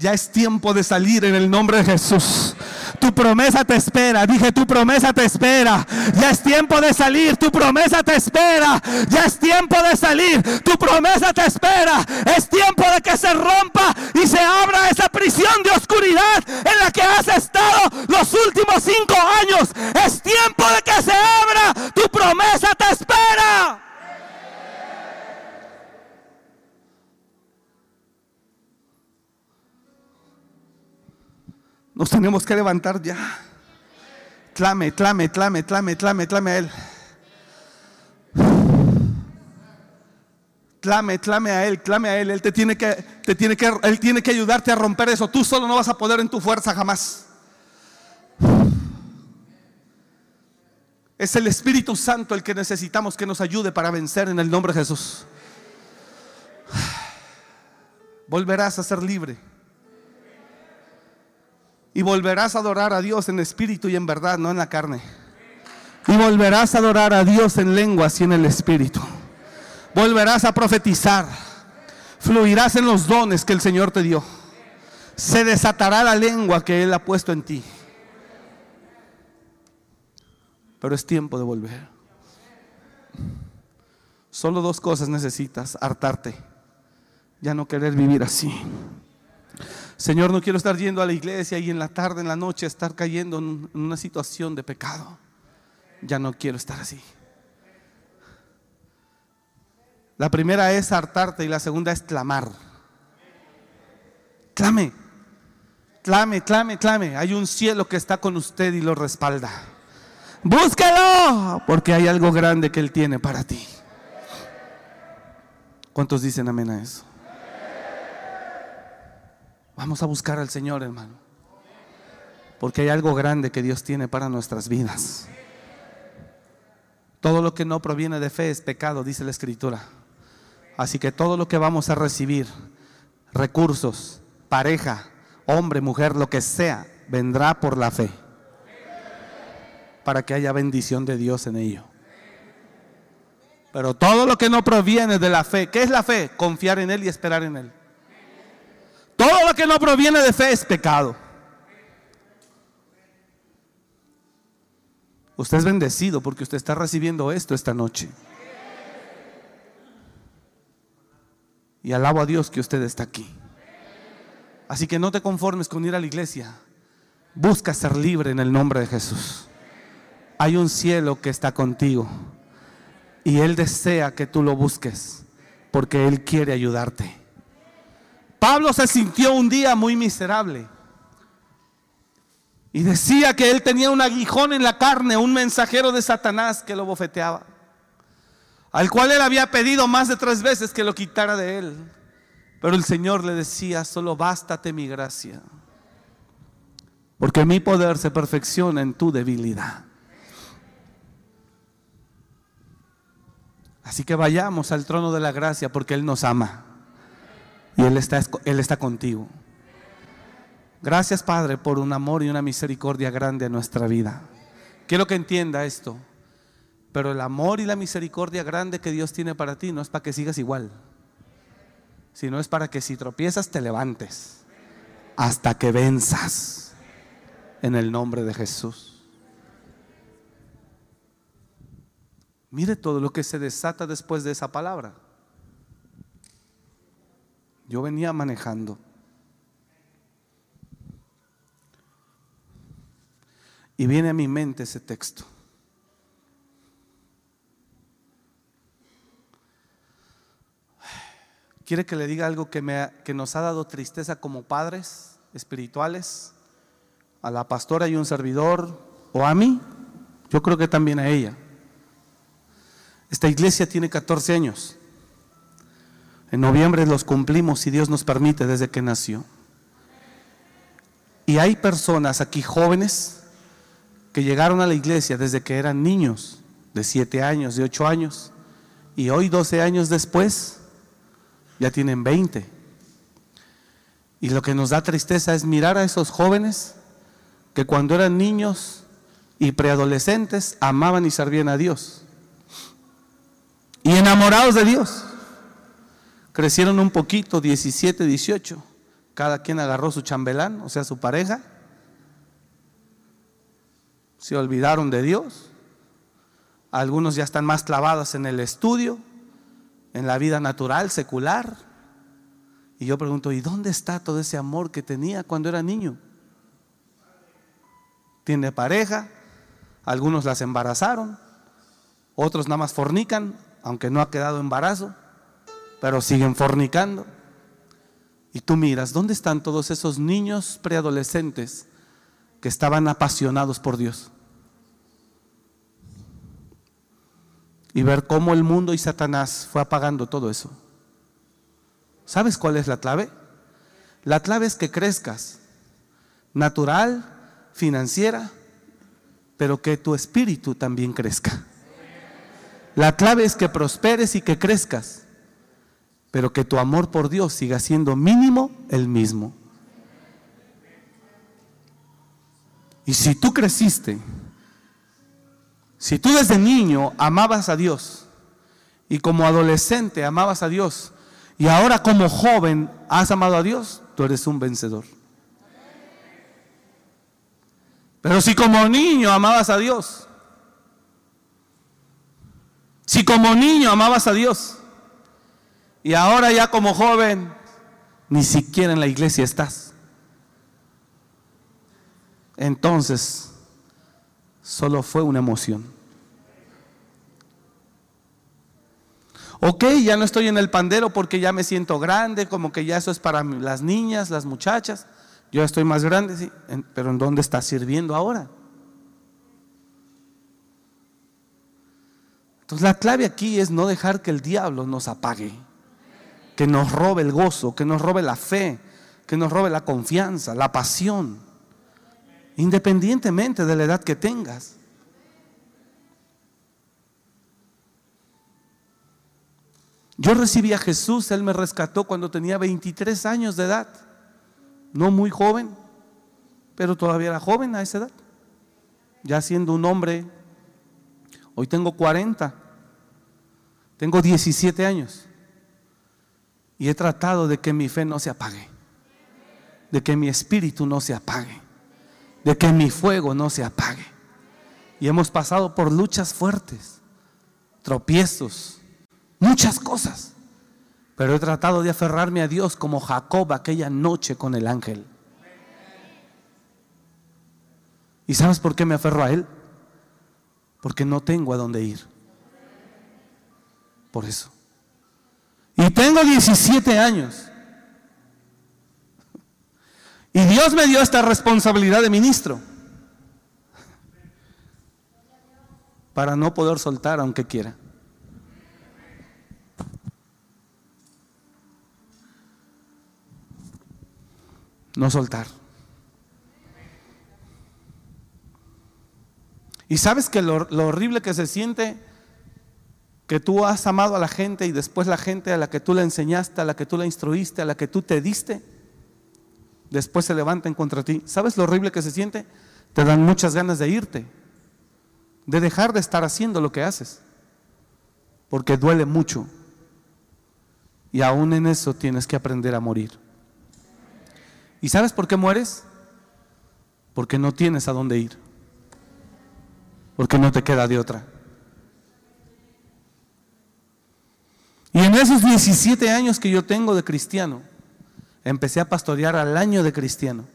Ya es tiempo de salir en el nombre de Jesús. Tu promesa te espera. Dije, tu promesa te espera. Ya es tiempo de salir. Tu promesa te espera. Ya es tiempo de salir. Tu promesa te espera. Es tiempo de que se rompa y se abra esa prisión de oscuridad en la que has estado los últimos cinco años. Es tiempo de que se abra. Tu promesa te espera. Nos tenemos que levantar ya. Clame, clame, clame, clame, clame, clame a Él. Clame, clame a Él, clame a Él. Él te tiene que, te tiene que, Él tiene que ayudarte a romper eso. Tú solo no vas a poder en tu fuerza jamás. Es el Espíritu Santo el que necesitamos que nos ayude para vencer en el nombre de Jesús. Volverás a ser libre. Y volverás a adorar a Dios en espíritu y en verdad, no en la carne. Y volverás a adorar a Dios en lenguas y en el espíritu. Volverás a profetizar. Fluirás en los dones que el Señor te dio. Se desatará la lengua que Él ha puesto en ti. Pero es tiempo de volver. Solo dos cosas necesitas. Hartarte. Ya no querer vivir así. Señor, no quiero estar yendo a la iglesia y en la tarde, en la noche, estar cayendo en una situación de pecado. Ya no quiero estar así. La primera es hartarte y la segunda es clamar. Clame, clame, clame, clame. Hay un cielo que está con usted y lo respalda. Búsquelo, porque hay algo grande que Él tiene para ti. ¿Cuántos dicen amén a eso? Vamos a buscar al Señor, hermano. Porque hay algo grande que Dios tiene para nuestras vidas. Todo lo que no proviene de fe es pecado, dice la Escritura. Así que todo lo que vamos a recibir, recursos, pareja, hombre, mujer, lo que sea, vendrá por la fe. Para que haya bendición de Dios en ello. Pero todo lo que no proviene de la fe, ¿qué es la fe? Confiar en Él y esperar en Él. Que no proviene de fe es pecado. Usted es bendecido porque usted está recibiendo esto esta noche. Y alabo a Dios que usted está aquí. Así que no te conformes con ir a la iglesia. Busca ser libre en el nombre de Jesús. Hay un cielo que está contigo. Y Él desea que tú lo busques porque Él quiere ayudarte. Pablo se sintió un día muy miserable. Y decía que él tenía un aguijón en la carne, un mensajero de Satanás que lo bofeteaba. Al cual él había pedido más de tres veces que lo quitara de él. Pero el Señor le decía, solo bástate mi gracia. Porque mi poder se perfecciona en tu debilidad. Así que vayamos al trono de la gracia porque Él nos ama. Y Él está, Él está contigo. Gracias Padre por un amor y una misericordia grande en nuestra vida. Quiero que entienda esto. Pero el amor y la misericordia grande que Dios tiene para ti no es para que sigas igual, sino es para que si tropiezas te levantes hasta que venzas en el nombre de Jesús. Mire todo lo que se desata después de esa palabra. Yo venía manejando. Y viene a mi mente ese texto. ¿Quiere que le diga algo que, me, que nos ha dado tristeza como padres espirituales? A la pastora y un servidor, o a mí, yo creo que también a ella. Esta iglesia tiene 14 años. En noviembre los cumplimos, si Dios nos permite, desde que nació. Y hay personas aquí jóvenes que llegaron a la iglesia desde que eran niños, de 7 años, de 8 años, y hoy 12 años después ya tienen 20. Y lo que nos da tristeza es mirar a esos jóvenes que cuando eran niños y preadolescentes amaban y servían a Dios. Y enamorados de Dios. Crecieron un poquito, 17, 18. Cada quien agarró su chambelán, o sea, su pareja. Se olvidaron de Dios. Algunos ya están más clavados en el estudio en la vida natural, secular. Y yo pregunto, ¿y dónde está todo ese amor que tenía cuando era niño? Tiene pareja, algunos las embarazaron, otros nada más fornican, aunque no ha quedado embarazo, pero siguen fornicando. Y tú miras, ¿dónde están todos esos niños preadolescentes que estaban apasionados por Dios? y ver cómo el mundo y Satanás fue apagando todo eso. ¿Sabes cuál es la clave? La clave es que crezcas, natural, financiera, pero que tu espíritu también crezca. La clave es que prosperes y que crezcas, pero que tu amor por Dios siga siendo mínimo el mismo. Y si tú creciste si tú desde niño amabas a Dios y como adolescente amabas a Dios y ahora como joven has amado a Dios, tú eres un vencedor. Pero si como niño amabas a Dios, si como niño amabas a Dios y ahora ya como joven ni siquiera en la iglesia estás, entonces solo fue una emoción. Ok, ya no estoy en el pandero porque ya me siento grande, como que ya eso es para las niñas, las muchachas. Yo estoy más grande, sí, pero ¿en dónde está sirviendo ahora? Entonces la clave aquí es no dejar que el diablo nos apague, que nos robe el gozo, que nos robe la fe, que nos robe la confianza, la pasión, independientemente de la edad que tengas. Yo recibí a Jesús, Él me rescató cuando tenía 23 años de edad, no muy joven, pero todavía era joven a esa edad, ya siendo un hombre, hoy tengo 40, tengo 17 años y he tratado de que mi fe no se apague, de que mi espíritu no se apague, de que mi fuego no se apague. Y hemos pasado por luchas fuertes, tropiezos, muchas cosas. Pero he tratado de aferrarme a Dios como Jacob aquella noche con el ángel. ¿Y sabes por qué me aferro a Él? Porque no tengo a dónde ir. Por eso. Y tengo 17 años. Y Dios me dio esta responsabilidad de ministro. Para no poder soltar aunque quiera. no soltar. Y sabes que lo, horrible que se siente que tú has amado a la gente y después la gente a la que tú le enseñaste, a la que tú la instruiste, a la que tú te diste, después se levantan contra ti. ¿Sabes lo horrible que se siente? Te dan muchas ganas de irte, de dejar de estar haciendo lo que haces, porque duele mucho. Y aún en eso tienes que aprender a morir. ¿Y sabes por qué mueres? Porque no tienes a dónde ir. Porque no te queda de otra. Y en esos 17 años que yo tengo de cristiano, empecé a pastorear al año de cristiano.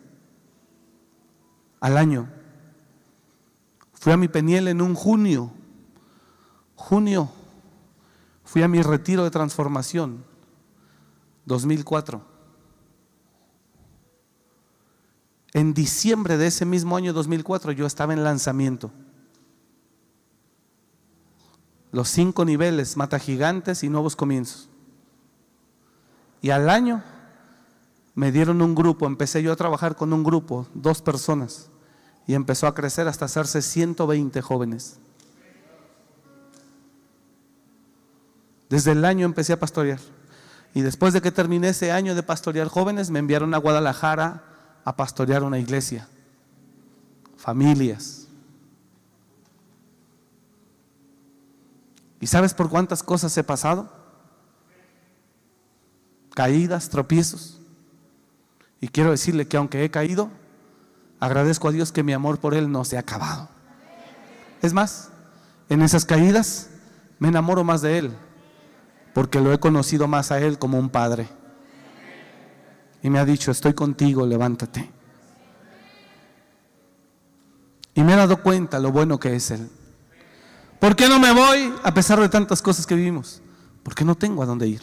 Al año. Fui a mi Peniel en un junio. Junio. Fui a mi retiro de transformación. 2004. En diciembre de ese mismo año 2004 yo estaba en lanzamiento. Los cinco niveles, mata gigantes y nuevos comienzos. Y al año me dieron un grupo, empecé yo a trabajar con un grupo, dos personas, y empezó a crecer hasta hacerse 120 jóvenes. Desde el año empecé a pastorear. Y después de que terminé ese año de pastorear jóvenes, me enviaron a Guadalajara a pastorear una iglesia, familias. ¿Y sabes por cuántas cosas he pasado? Caídas, tropiezos. Y quiero decirle que aunque he caído, agradezco a Dios que mi amor por Él no se ha acabado. Es más, en esas caídas me enamoro más de Él, porque lo he conocido más a Él como un padre. Y me ha dicho, estoy contigo, levántate. Y me he dado cuenta lo bueno que es Él. ¿Por qué no me voy a pesar de tantas cosas que vivimos? Porque no tengo a dónde ir.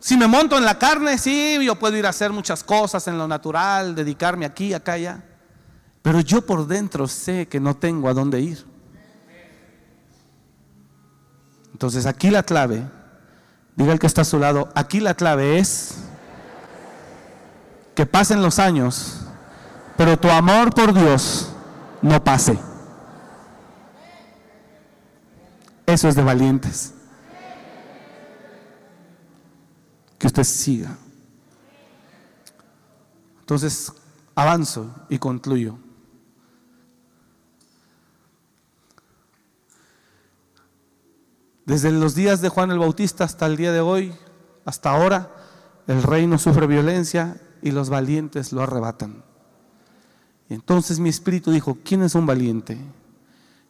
Si me monto en la carne, sí, yo puedo ir a hacer muchas cosas en lo natural, dedicarme aquí, acá, allá. Pero yo por dentro sé que no tengo a dónde ir. Entonces aquí la clave, diga el que está a su lado, aquí la clave es que pasen los años, pero tu amor por Dios no pase. Eso es de valientes. que usted siga. Entonces, avanzo y concluyo. Desde los días de Juan el Bautista hasta el día de hoy, hasta ahora, el reino sufre violencia y los valientes lo arrebatan. Entonces mi espíritu dijo, ¿quién es un valiente?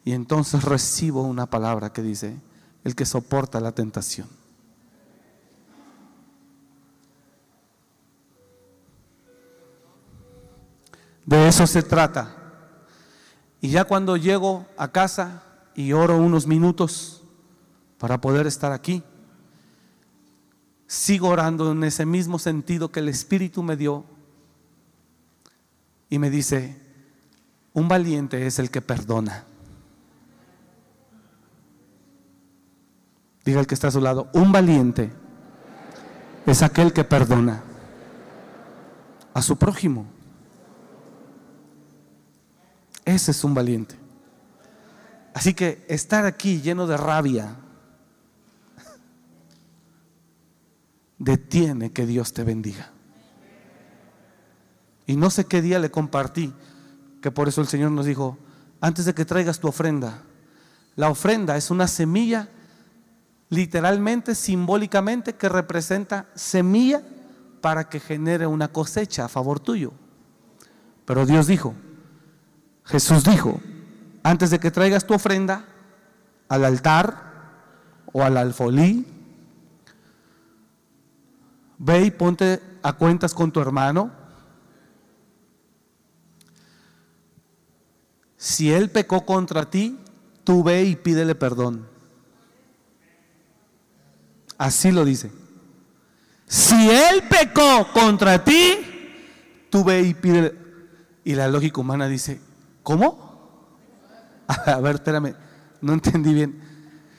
Y entonces recibo una palabra que dice, el que soporta la tentación. De eso se trata. Y ya cuando llego a casa y oro unos minutos para poder estar aquí, sigo orando en ese mismo sentido que el Espíritu me dio y me dice, un valiente es el que perdona. Diga el que está a su lado, un valiente es aquel que perdona a su prójimo. Ese es un valiente. Así que estar aquí lleno de rabia [laughs] detiene que Dios te bendiga. Y no sé qué día le compartí, que por eso el Señor nos dijo, antes de que traigas tu ofrenda, la ofrenda es una semilla, literalmente, simbólicamente, que representa semilla para que genere una cosecha a favor tuyo. Pero Dios dijo, Jesús dijo, antes de que traigas tu ofrenda al altar o al alfolí, ve y ponte a cuentas con tu hermano. Si él pecó contra ti, tú ve y pídele perdón. Así lo dice. Si él pecó contra ti, tú ve y pídele. Y la lógica humana dice, ¿Cómo? [laughs] A ver, espérame, no entendí bien.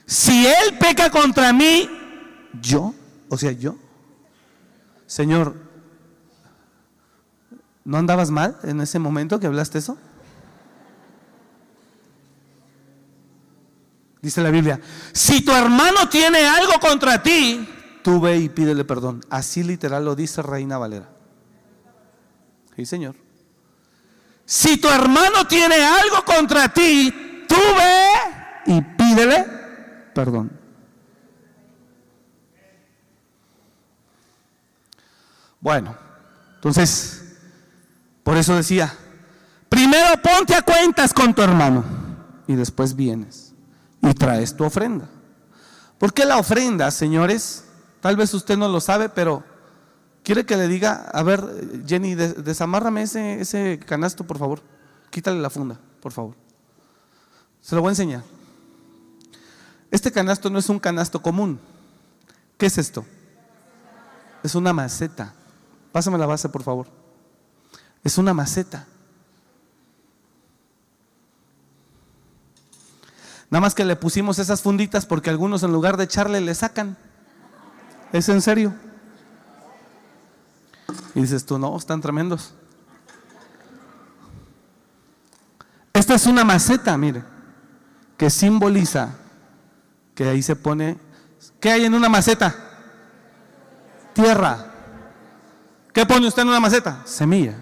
Si él peca contra mí, yo, o sea, yo, Señor, ¿no andabas mal en ese momento que hablaste eso? Dice la Biblia, si tu hermano tiene algo contra ti, tú ve y pídele perdón. Así literal lo dice Reina Valera. Sí, Señor. Si tu hermano tiene algo contra ti, tú ve y pídele perdón. Bueno, entonces, por eso decía, primero ponte a cuentas con tu hermano y después vienes. Y traes tu ofrenda. ¿Por qué la ofrenda, señores? Tal vez usted no lo sabe, pero quiere que le diga, a ver, Jenny, desamárrame ese, ese canasto, por favor. Quítale la funda, por favor. Se lo voy a enseñar. Este canasto no es un canasto común. ¿Qué es esto? Es una maceta. Pásame la base, por favor. Es una maceta. Nada más que le pusimos esas funditas porque algunos en lugar de echarle le sacan. ¿Es en serio? Y dices tú, no, están tremendos. Esta es una maceta, mire, que simboliza que ahí se pone, ¿qué hay en una maceta? Tierra. ¿Qué pone usted en una maceta? Semilla.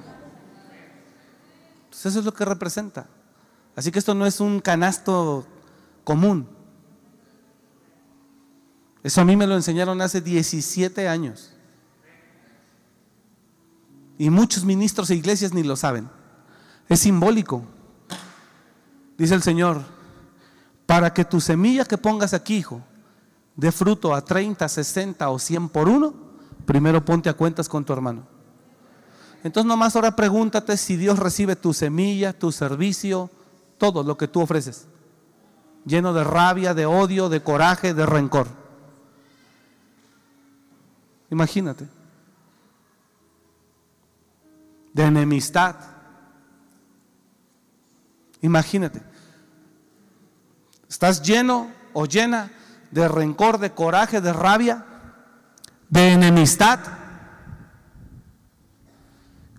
Entonces eso es lo que representa. Así que esto no es un canasto común. Eso a mí me lo enseñaron hace 17 años. Y muchos ministros e iglesias ni lo saben. Es simbólico. Dice el Señor, para que tu semilla que pongas aquí, hijo, dé fruto a 30, 60 o 100 por uno, primero ponte a cuentas con tu hermano. Entonces nomás ahora pregúntate si Dios recibe tu semilla, tu servicio, todo lo que tú ofreces, lleno de rabia, de odio, de coraje, de rencor. Imagínate. De enemistad. Imagínate. ¿Estás lleno o llena de rencor, de coraje, de rabia, de enemistad?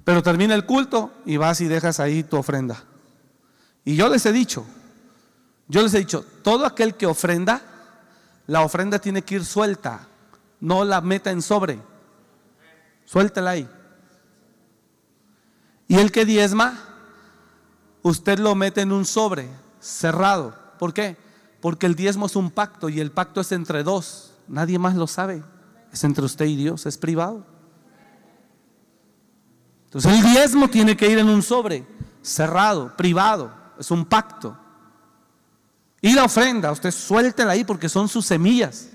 Pero termina el culto y vas y dejas ahí tu ofrenda. Y yo les he dicho, yo les he dicho, todo aquel que ofrenda, la ofrenda tiene que ir suelta, no la meta en sobre. Suéltela ahí. Y el que diezma, usted lo mete en un sobre cerrado. ¿Por qué? Porque el diezmo es un pacto y el pacto es entre dos. Nadie más lo sabe. Es entre usted y Dios, es privado. Entonces el diezmo tiene que ir en un sobre, cerrado, privado. Es un pacto. Y la ofrenda, usted suéltela ahí porque son sus semillas.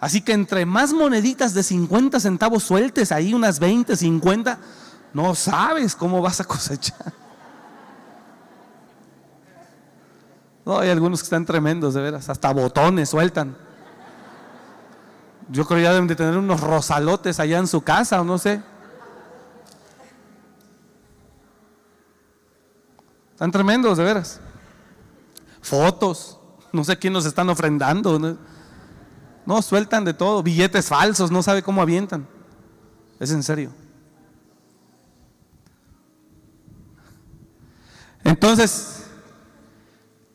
Así que entre más moneditas de 50 centavos sueltes ahí, unas 20, 50, no sabes cómo vas a cosechar. No, hay algunos que están tremendos, de veras. Hasta botones sueltan. Yo creo que ya deben de tener unos rosalotes allá en su casa, o no sé. Están tremendos, de veras. Fotos. No sé quién nos están ofrendando. ¿no? no, sueltan de todo. Billetes falsos, no sabe cómo avientan. Es en serio. Entonces,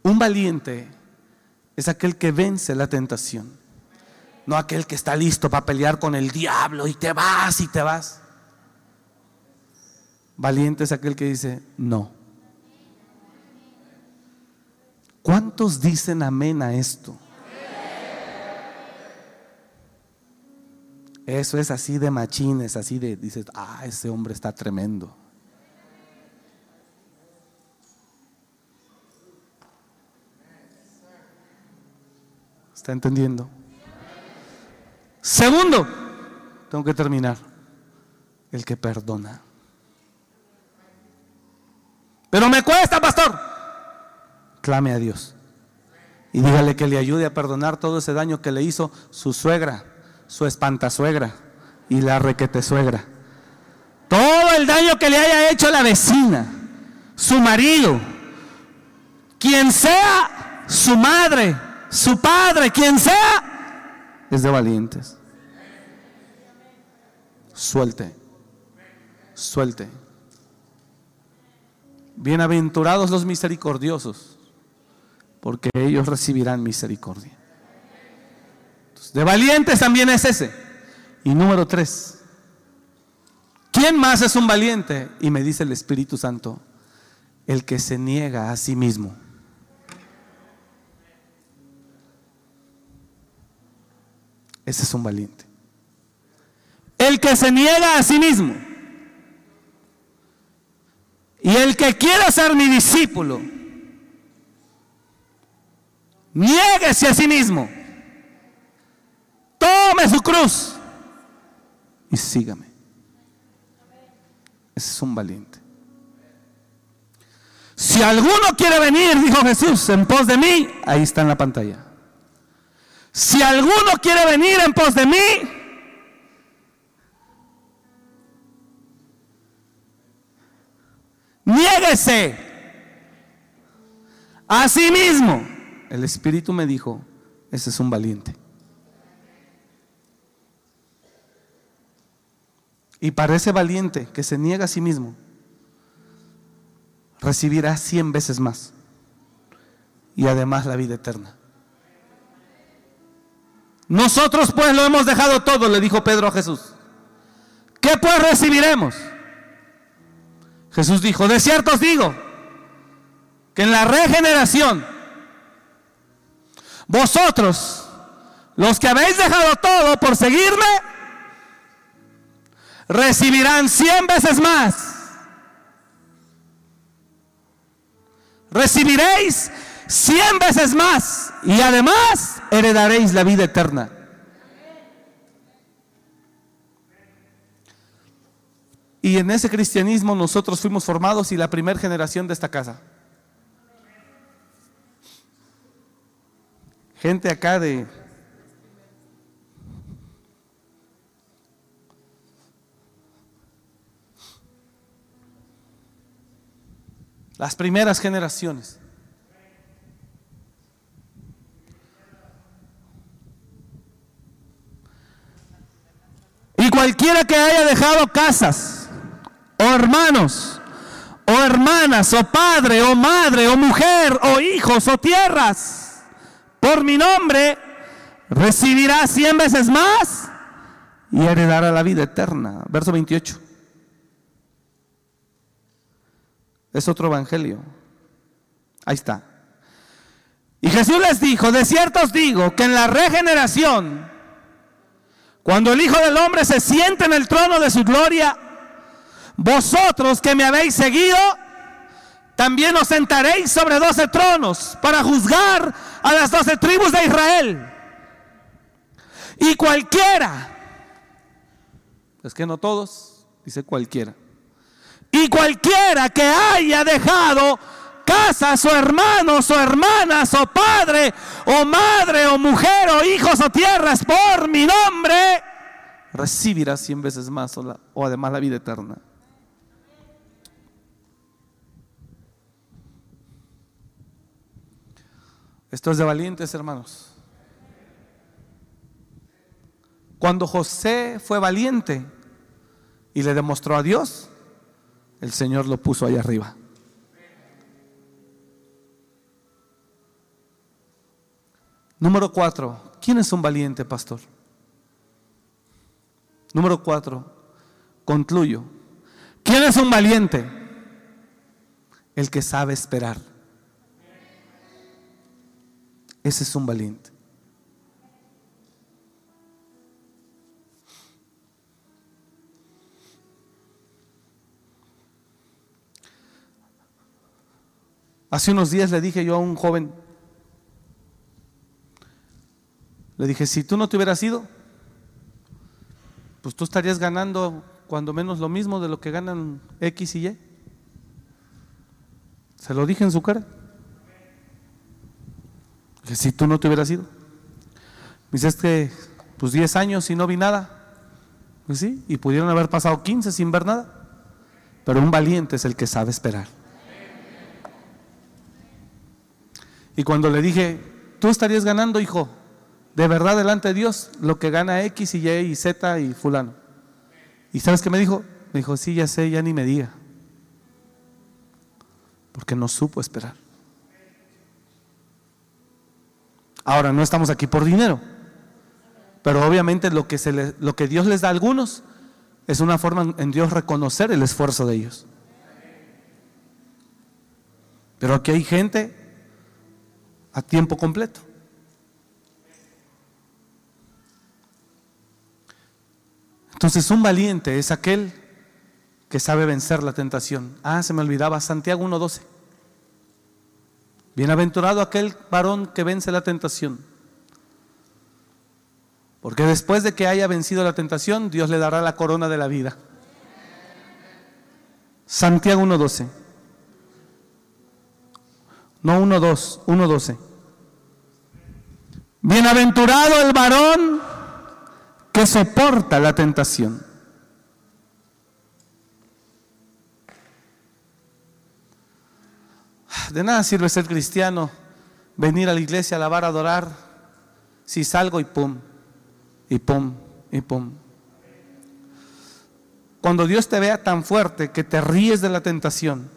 un valiente es aquel que vence la tentación, no aquel que está listo para pelear con el diablo y te vas y te vas. Valiente es aquel que dice, no. ¿Cuántos dicen amén a esto? Eso es así de machines, así de, dices, ah, ese hombre está tremendo. ¿Está entendiendo? Segundo, tengo que terminar. El que perdona. Pero me cuesta, pastor. Clame a Dios. Y dígale que le ayude a perdonar todo ese daño que le hizo su suegra, su espantasuegra y la requete suegra. Todo el daño que le haya hecho la vecina, su marido, quien sea su madre, su padre, quien sea, es de valientes. Suelte, suelte. Bienaventurados los misericordiosos, porque ellos recibirán misericordia. de valientes también es ese. Y número tres, ¿quién más es un valiente? Y me dice el Espíritu Santo, el que se niega a sí mismo. Ese es un valiente. El que se niega a sí mismo. Y el que quiera ser mi discípulo, Niéguese a sí mismo. Tome su cruz y sígame. Ese es un valiente. Si alguno quiere venir, dijo Jesús, en pos de mí, ahí está en la pantalla. Si alguno quiere venir en pos de mí, niéguese a sí mismo. El Espíritu me dijo, ese es un valiente. Y parece valiente que se niega a sí mismo, recibirá cien veces más. Y además la vida eterna. Nosotros pues lo hemos dejado todo, le dijo Pedro a Jesús. ¿Qué pues recibiremos? Jesús dijo, de cierto os digo, que en la regeneración, vosotros, los que habéis dejado todo por seguirme, recibirán cien veces más. Recibiréis cien veces más y además heredaréis la vida eterna. Y en ese cristianismo nosotros fuimos formados y la primera generación de esta casa. Gente acá de las primeras generaciones. Y cualquiera que haya dejado casas, o hermanos, o hermanas, o padre, o madre, o mujer, o hijos, o tierras, por mi nombre, recibirá cien veces más y heredará la vida eterna. Verso 28. Es otro evangelio. Ahí está. Y Jesús les dijo, de cierto os digo que en la regeneración, cuando el Hijo del Hombre se siente en el trono de su gloria, vosotros que me habéis seguido, también os sentaréis sobre doce tronos para juzgar a las doce tribus de Israel. Y cualquiera, es que no todos, dice cualquiera y cualquiera que haya dejado casas o hermanos o hermanas o padre o madre o mujer o hijos o tierras por mi nombre, recibirá cien veces más o, o además la vida eterna. Esto es de valientes, hermanos. Cuando José fue valiente y le demostró a Dios, el Señor lo puso ahí arriba. Número cuatro, ¿quién es un valiente pastor? Número cuatro, concluyo. ¿Quién es un valiente? El que sabe esperar. Ese es un valiente. Hace unos días le dije yo a un joven, le dije, si tú no te hubieras ido, pues tú estarías ganando cuando menos lo mismo de lo que ganan X y Y. Se lo dije en su cara. Si tú no te hubieras ido. Me dice, que pues 10 años y no vi nada. Pues sí, y pudieron haber pasado 15 sin ver nada. Pero un valiente es el que sabe esperar. Y cuando le dije, tú estarías ganando, hijo, de verdad delante de Dios, lo que gana X y Y y Z y fulano. ¿Y sabes qué me dijo? Me dijo, sí, ya sé, ya ni me diga. Porque no supo esperar. Ahora, no estamos aquí por dinero. Pero obviamente lo que, se lo que Dios les da a algunos es una forma en Dios reconocer el esfuerzo de ellos. Pero aquí hay gente a tiempo completo. Entonces un valiente es aquel que sabe vencer la tentación. Ah, se me olvidaba, Santiago 1.12. Bienaventurado aquel varón que vence la tentación. Porque después de que haya vencido la tentación, Dios le dará la corona de la vida. Santiago 1.12. No 1.2, 1.12. Bienaventurado el varón que soporta la tentación. De nada sirve ser cristiano, venir a la iglesia, alabar, adorar, si salgo y pum, y pum, y pum. Cuando Dios te vea tan fuerte que te ríes de la tentación,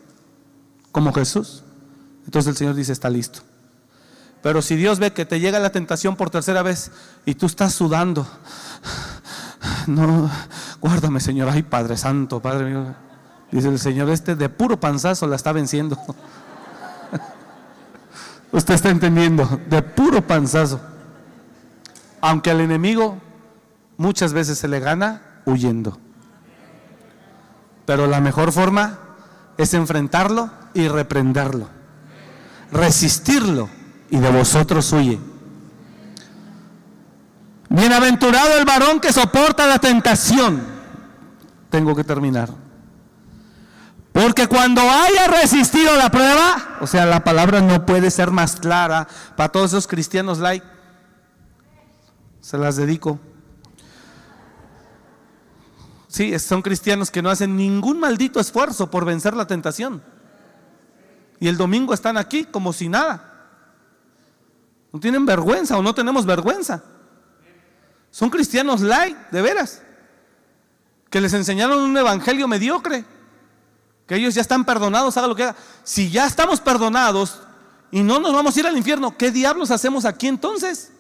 como Jesús, entonces el Señor dice, está listo. Pero si Dios ve que te llega la tentación por tercera vez y tú estás sudando, no, guárdame Señor, ay Padre Santo, Padre mío. Dice el Señor, este de puro panzazo la está venciendo. Usted está entendiendo, de puro panzazo. Aunque al enemigo muchas veces se le gana huyendo. Pero la mejor forma es enfrentarlo y reprenderlo. Resistirlo y de vosotros huye. Bienaventurado el varón que soporta la tentación. Tengo que terminar. Porque cuando haya resistido la prueba, o sea, la palabra no puede ser más clara para todos esos cristianos like. Se las dedico. Sí, son cristianos que no hacen ningún maldito esfuerzo por vencer la tentación. Y el domingo están aquí como si nada. No tienen vergüenza o no tenemos vergüenza. Son cristianos light, de veras. Que les enseñaron un evangelio mediocre. Que ellos ya están perdonados, haga lo que haga. Si ya estamos perdonados y no nos vamos a ir al infierno, ¿qué diablos hacemos aquí entonces?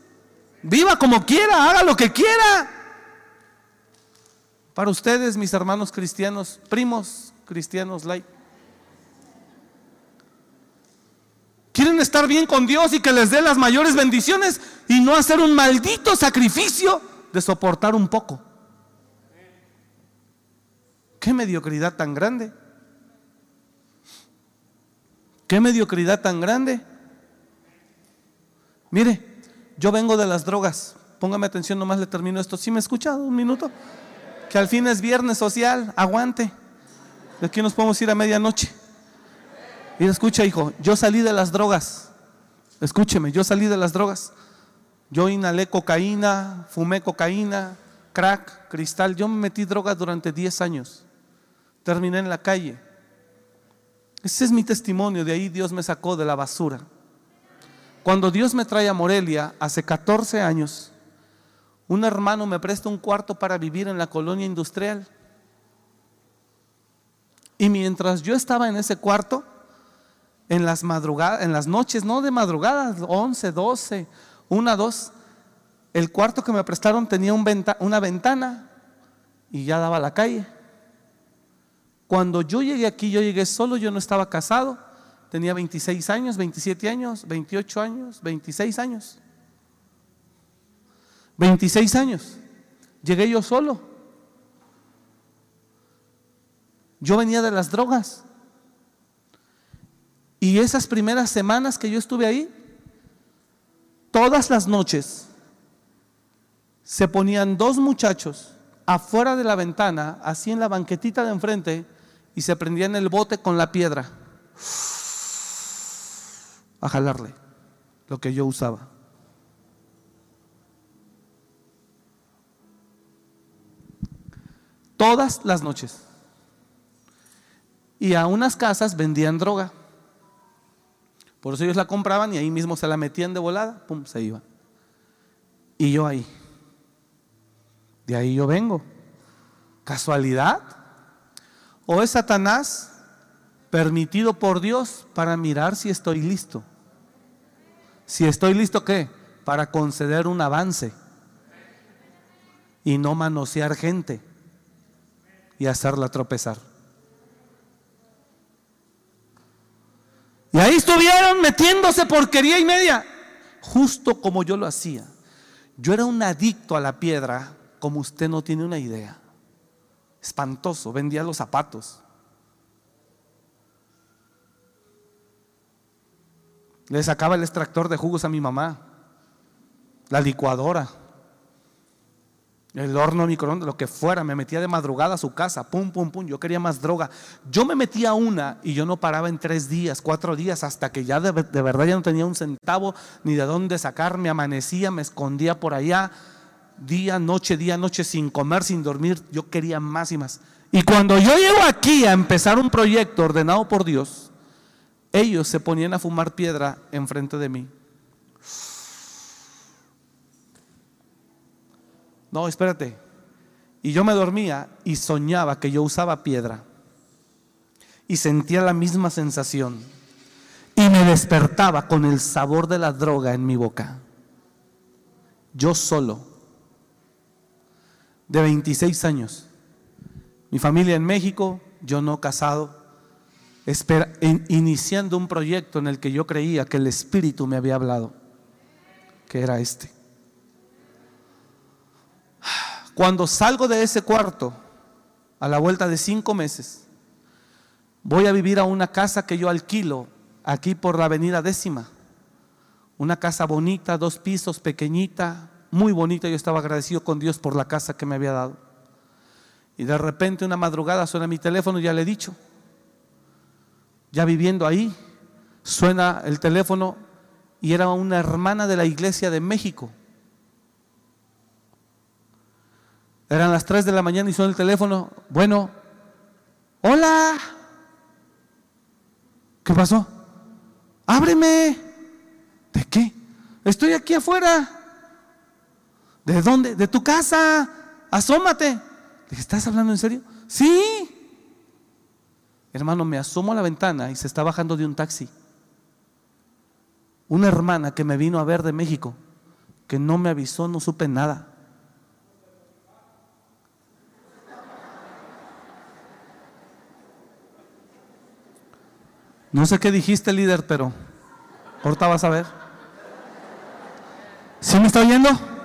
Viva como quiera, haga lo que quiera. Para ustedes, mis hermanos cristianos, primos cristianos light. Quieren estar bien con Dios y que les dé las mayores bendiciones y no hacer un maldito sacrificio de soportar un poco. Qué mediocridad tan grande. Qué mediocridad tan grande. Mire, yo vengo de las drogas. Póngame atención, nomás le termino esto. ¿Sí me escucha? Un minuto. Que al fin es viernes social. Aguante. De aquí nos podemos ir a medianoche. Y escucha, hijo, yo salí de las drogas. Escúcheme, yo salí de las drogas. Yo inhalé cocaína, fumé cocaína, crack, cristal. Yo me metí drogas durante 10 años. Terminé en la calle. Ese es mi testimonio. De ahí Dios me sacó de la basura. Cuando Dios me trae a Morelia, hace 14 años, un hermano me presta un cuarto para vivir en la colonia industrial. Y mientras yo estaba en ese cuarto, en las madrugadas, en las noches, no de madrugadas, 11, 12, 1, 2. El cuarto que me prestaron tenía una ventana y ya daba a la calle. Cuando yo llegué aquí, yo llegué solo, yo no estaba casado, tenía 26 años, 27 años, 28 años, 26 años. 26 años. Llegué yo solo. Yo venía de las drogas. Y esas primeras semanas que yo estuve ahí, todas las noches se ponían dos muchachos afuera de la ventana, así en la banquetita de enfrente, y se prendían el bote con la piedra a jalarle lo que yo usaba. Todas las noches. Y a unas casas vendían droga. Por eso ellos la compraban y ahí mismo se la metían de volada, pum, se iba. Y yo ahí. De ahí yo vengo. ¿Casualidad? ¿O es Satanás permitido por Dios para mirar si estoy listo? Si estoy listo, ¿qué? Para conceder un avance y no manosear gente y hacerla tropezar. Y ahí estuvieron metiéndose porquería y media, justo como yo lo hacía. Yo era un adicto a la piedra, como usted no tiene una idea. Espantoso, vendía los zapatos. Le sacaba el extractor de jugos a mi mamá, la licuadora, el horno microondas, lo que fuera. Me metía de madrugada a su casa, pum, pum, pum. Yo quería más droga. Yo me metía una y yo no paraba en tres días, cuatro días, hasta que ya de, de verdad ya no tenía un centavo ni de dónde sacar. Me amanecía, me escondía por allá, día, noche, día, noche, sin comer, sin dormir. Yo quería más y más. Y cuando yo llego aquí a empezar un proyecto ordenado por Dios, ellos se ponían a fumar piedra enfrente de mí. No, espérate. Y yo me dormía y soñaba que yo usaba piedra. Y sentía la misma sensación. Y me despertaba con el sabor de la droga en mi boca. Yo solo. De 26 años. Mi familia en México, yo no casado. Espera, iniciando un proyecto en el que yo creía que el Espíritu me había hablado. Que era este. Cuando salgo de ese cuarto, a la vuelta de cinco meses, voy a vivir a una casa que yo alquilo aquí por la avenida décima. Una casa bonita, dos pisos, pequeñita, muy bonita. Yo estaba agradecido con Dios por la casa que me había dado. Y de repente una madrugada suena mi teléfono, ya le he dicho. Ya viviendo ahí, suena el teléfono y era una hermana de la iglesia de México. Eran las 3 de la mañana y suena el teléfono. Bueno, hola. ¿Qué pasó? Ábreme. ¿De qué? Estoy aquí afuera. ¿De dónde? De tu casa. Asómate. ¿estás hablando en serio? Sí. Hermano, me asomo a la ventana y se está bajando de un taxi. Una hermana que me vino a ver de México, que no me avisó, no supe nada. No sé qué dijiste, líder, pero ahorita vas a ver. ¿Sí me está oyendo?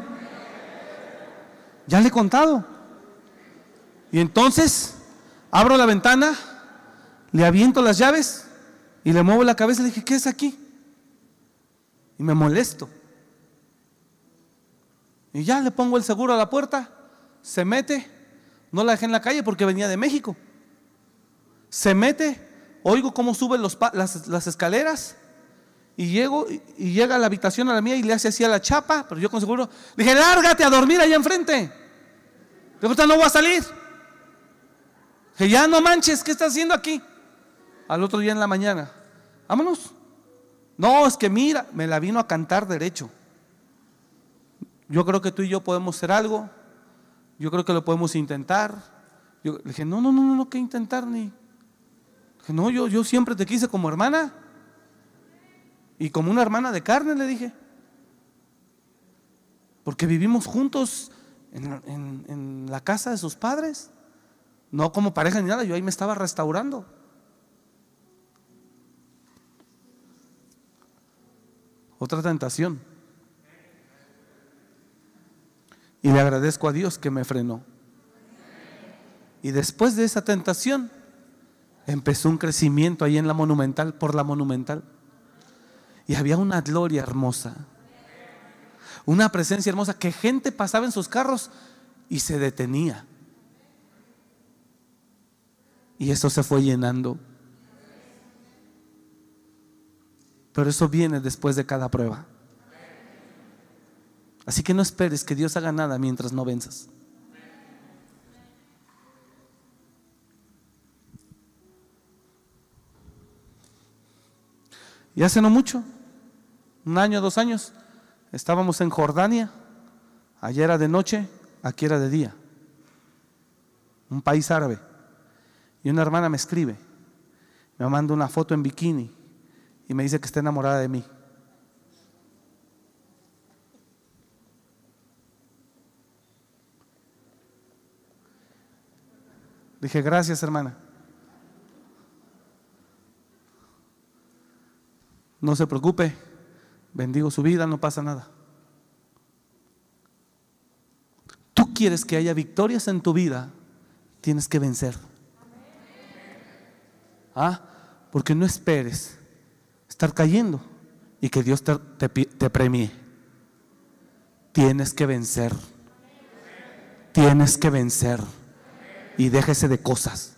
Ya le he contado. Y entonces abro la ventana, le aviento las llaves y le muevo la cabeza y le dije, ¿qué es aquí? Y me molesto. Y ya le pongo el seguro a la puerta, se mete, no la dejé en la calle porque venía de México. Se mete, oigo cómo suben las, escaleras y llego y, llega a la habitación a la mía y le hace así a la chapa, pero yo con seguro dije, lárgate a dormir allá enfrente. Dijo, no voy a salir. Dije, ya no manches, ¿qué estás haciendo aquí? Al otro día en la mañana, vámonos. No, es que mira, me la vino a cantar derecho. Yo creo que tú y yo podemos hacer algo. Yo creo que lo podemos intentar. Yo le dije, no, no, no, no, no, que intentar ni. No, yo, yo siempre te quise como hermana. Y como una hermana de carne, le dije. Porque vivimos juntos en, la casa de sus padres. No como pareja ni nada, yo ahí me estaba restaurando. Otra tentación. Y le agradezco a Dios que me frenó. Y después de esa tentación, empezó un crecimiento ahí en la monumental, por la monumental. Y había una gloria hermosa. Una presencia hermosa que gente pasaba en sus carros y se detenía. Y eso se fue llenando. Pero eso viene después de cada prueba. Así que no esperes que Dios haga nada mientras no venzas. Y hace no mucho, un año, dos años, estábamos en Jordania. Ayer era de noche, aquí era de día. Un país árabe. Y una hermana me escribe, me manda una foto en bikini y me dice que está enamorada de mí. Dije, gracias hermana. No se preocupe, bendigo su vida, no pasa nada. Tú quieres que haya victorias en tu vida, tienes que vencer. ¿Ah? Porque no esperes estar cayendo y que Dios te, te, te premie. Tienes que vencer. Tienes que vencer. Y déjese de cosas.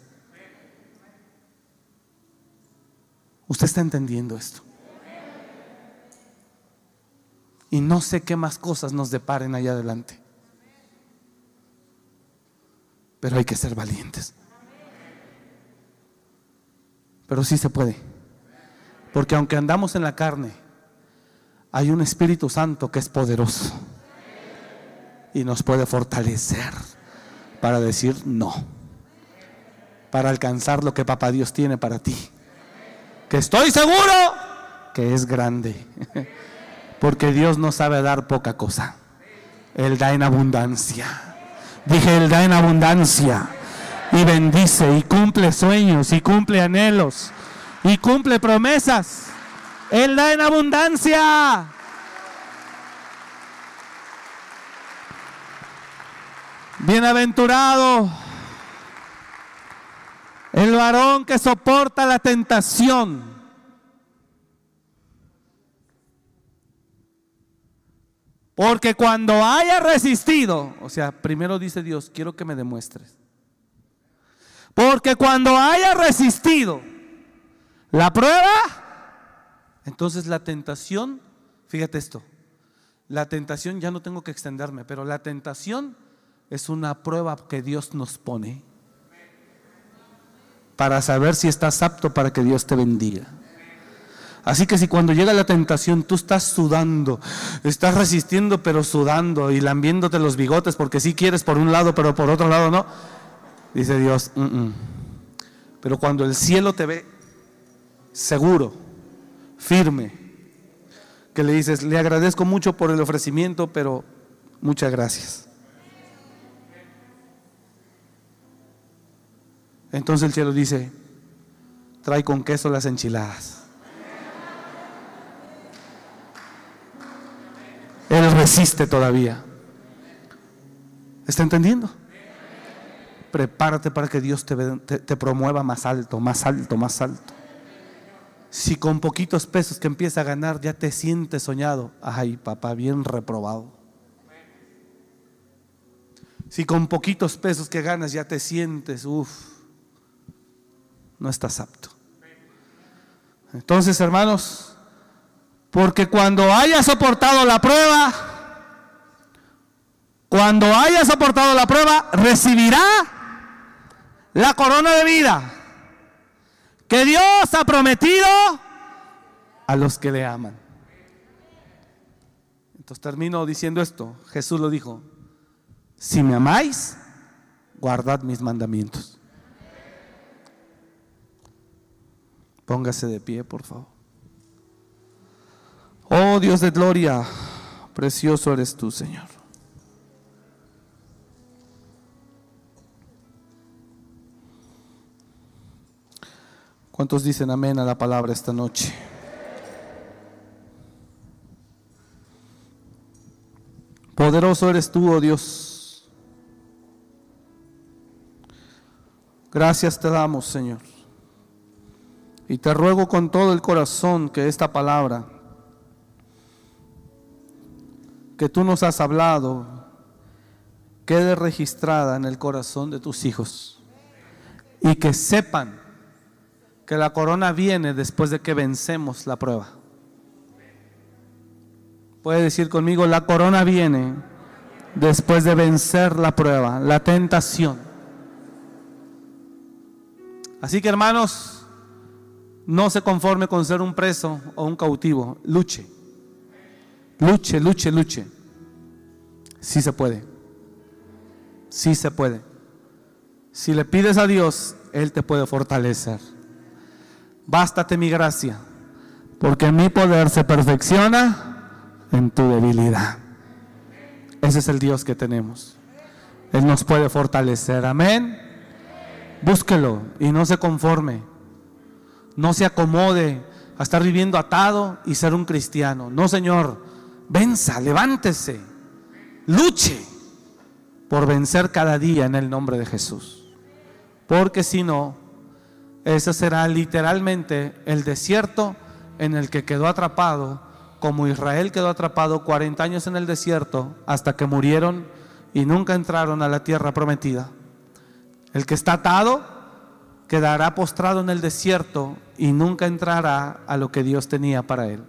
¿Usted está entendiendo esto? Y no sé qué más cosas nos deparen allá adelante. Pero hay que ser valientes. Pero sí se puede. Porque aunque andamos en la carne, hay un Espíritu Santo que es poderoso. Y nos puede fortalecer para decir no. Para alcanzar lo que Papá Dios tiene para ti. Que estoy seguro que es grande. Porque Dios no sabe dar poca cosa. Él da en abundancia. Dije, Él da en abundancia. Y bendice y cumple sueños y cumple anhelos y cumple promesas. Él da en abundancia. Bienaventurado el varón que soporta la tentación. Porque cuando haya resistido, o sea, primero dice Dios, quiero que me demuestres. Porque cuando haya resistido la prueba, entonces la tentación, fíjate esto, la tentación ya no tengo que extenderme, pero la tentación es una prueba que Dios nos pone para saber si estás apto para que Dios te bendiga. Así que si cuando llega la tentación tú estás sudando, estás resistiendo pero sudando y lambiéndote los bigotes porque sí quieres por un lado pero por otro lado no, dice Dios, mm, mm". pero cuando el cielo te ve seguro, firme, que le dices, le agradezco mucho por el ofrecimiento, pero muchas gracias. Entonces el cielo dice, trae con queso las enchiladas. Él resiste todavía. ¿Está entendiendo? Prepárate para que Dios te, promueva más alto, más alto, más alto. Si con poquitos pesos que empieza a ganar ya te sientes soñado, ay papá, bien reprobado. Si con poquitos pesos que ganas ya te sientes, uff, no estás apto. Entonces, hermanos, porque cuando haya soportado la prueba, cuando haya soportado la prueba, recibirá la corona de vida que Dios ha prometido a los que le aman. Entonces termino diciendo esto. Jesús lo dijo, si me amáis, guardad mis mandamientos. Póngase de pie, por favor. Oh Dios de gloria, precioso eres tú, Señor. ¿Cuántos dicen amén a la palabra esta noche? Poderoso eres tú, oh Dios. Gracias te damos, Señor. Y te ruego con todo el corazón que esta palabra que tú nos has hablado quede registrada en el corazón de tus hijos y que sepan que la corona viene después de que vencemos la prueba. Puede decir conmigo, la corona viene después de vencer la prueba, la tentación. Así que hermanos, no se conforme con ser un preso o un cautivo, luche. Luche, luche, luche. Sí se puede. Sí se puede. Si le pides a Dios, Él te puede fortalecer. Bástate mi gracia, porque mi poder se perfecciona en tu debilidad. Ese es el Dios que tenemos. Él nos puede fortalecer. Amén. Búsquelo y no se conforme. No se acomode a estar viviendo atado y ser un cristiano. No, Señor venza, levántese, luche por vencer cada día en el nombre de Jesús. Porque si no, ese será literalmente el desierto en el que quedó atrapado como Israel quedó atrapado 40 años en el desierto hasta que murieron y nunca entraron a la tierra prometida. El que está atado quedará postrado en el desierto y nunca entrará a lo que Dios tenía para él.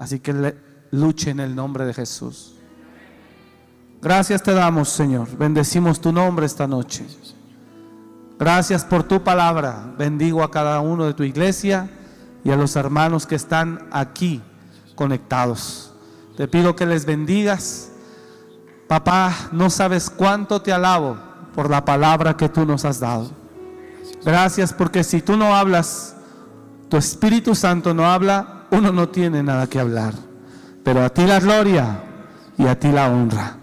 Así que luche en el nombre de Jesús. Gracias te damos, Señor. Bendecimos tu nombre esta noche. Gracias por tu palabra. Bendigo a cada uno de tu iglesia y a los hermanos que están aquí conectados. Te pido que les bendigas. Papá, no sabes cuánto te alabo por la palabra que tú nos has dado. Gracias porque si tú no hablas, tu Espíritu Santo no habla, uno no tiene nada que hablar. Pero a ti la gloria y a ti la honra.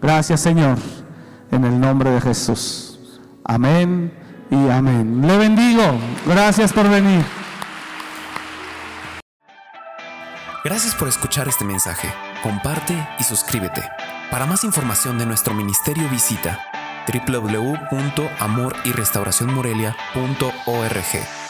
Gracias Señor, en el nombre de Jesús. Amén y amén. Le bendigo. Gracias por venir.
Gracias por escuchar este mensaje. Comparte y suscríbete. Para más información de nuestro ministerio visita www.amoryrestauracionmorelia.org.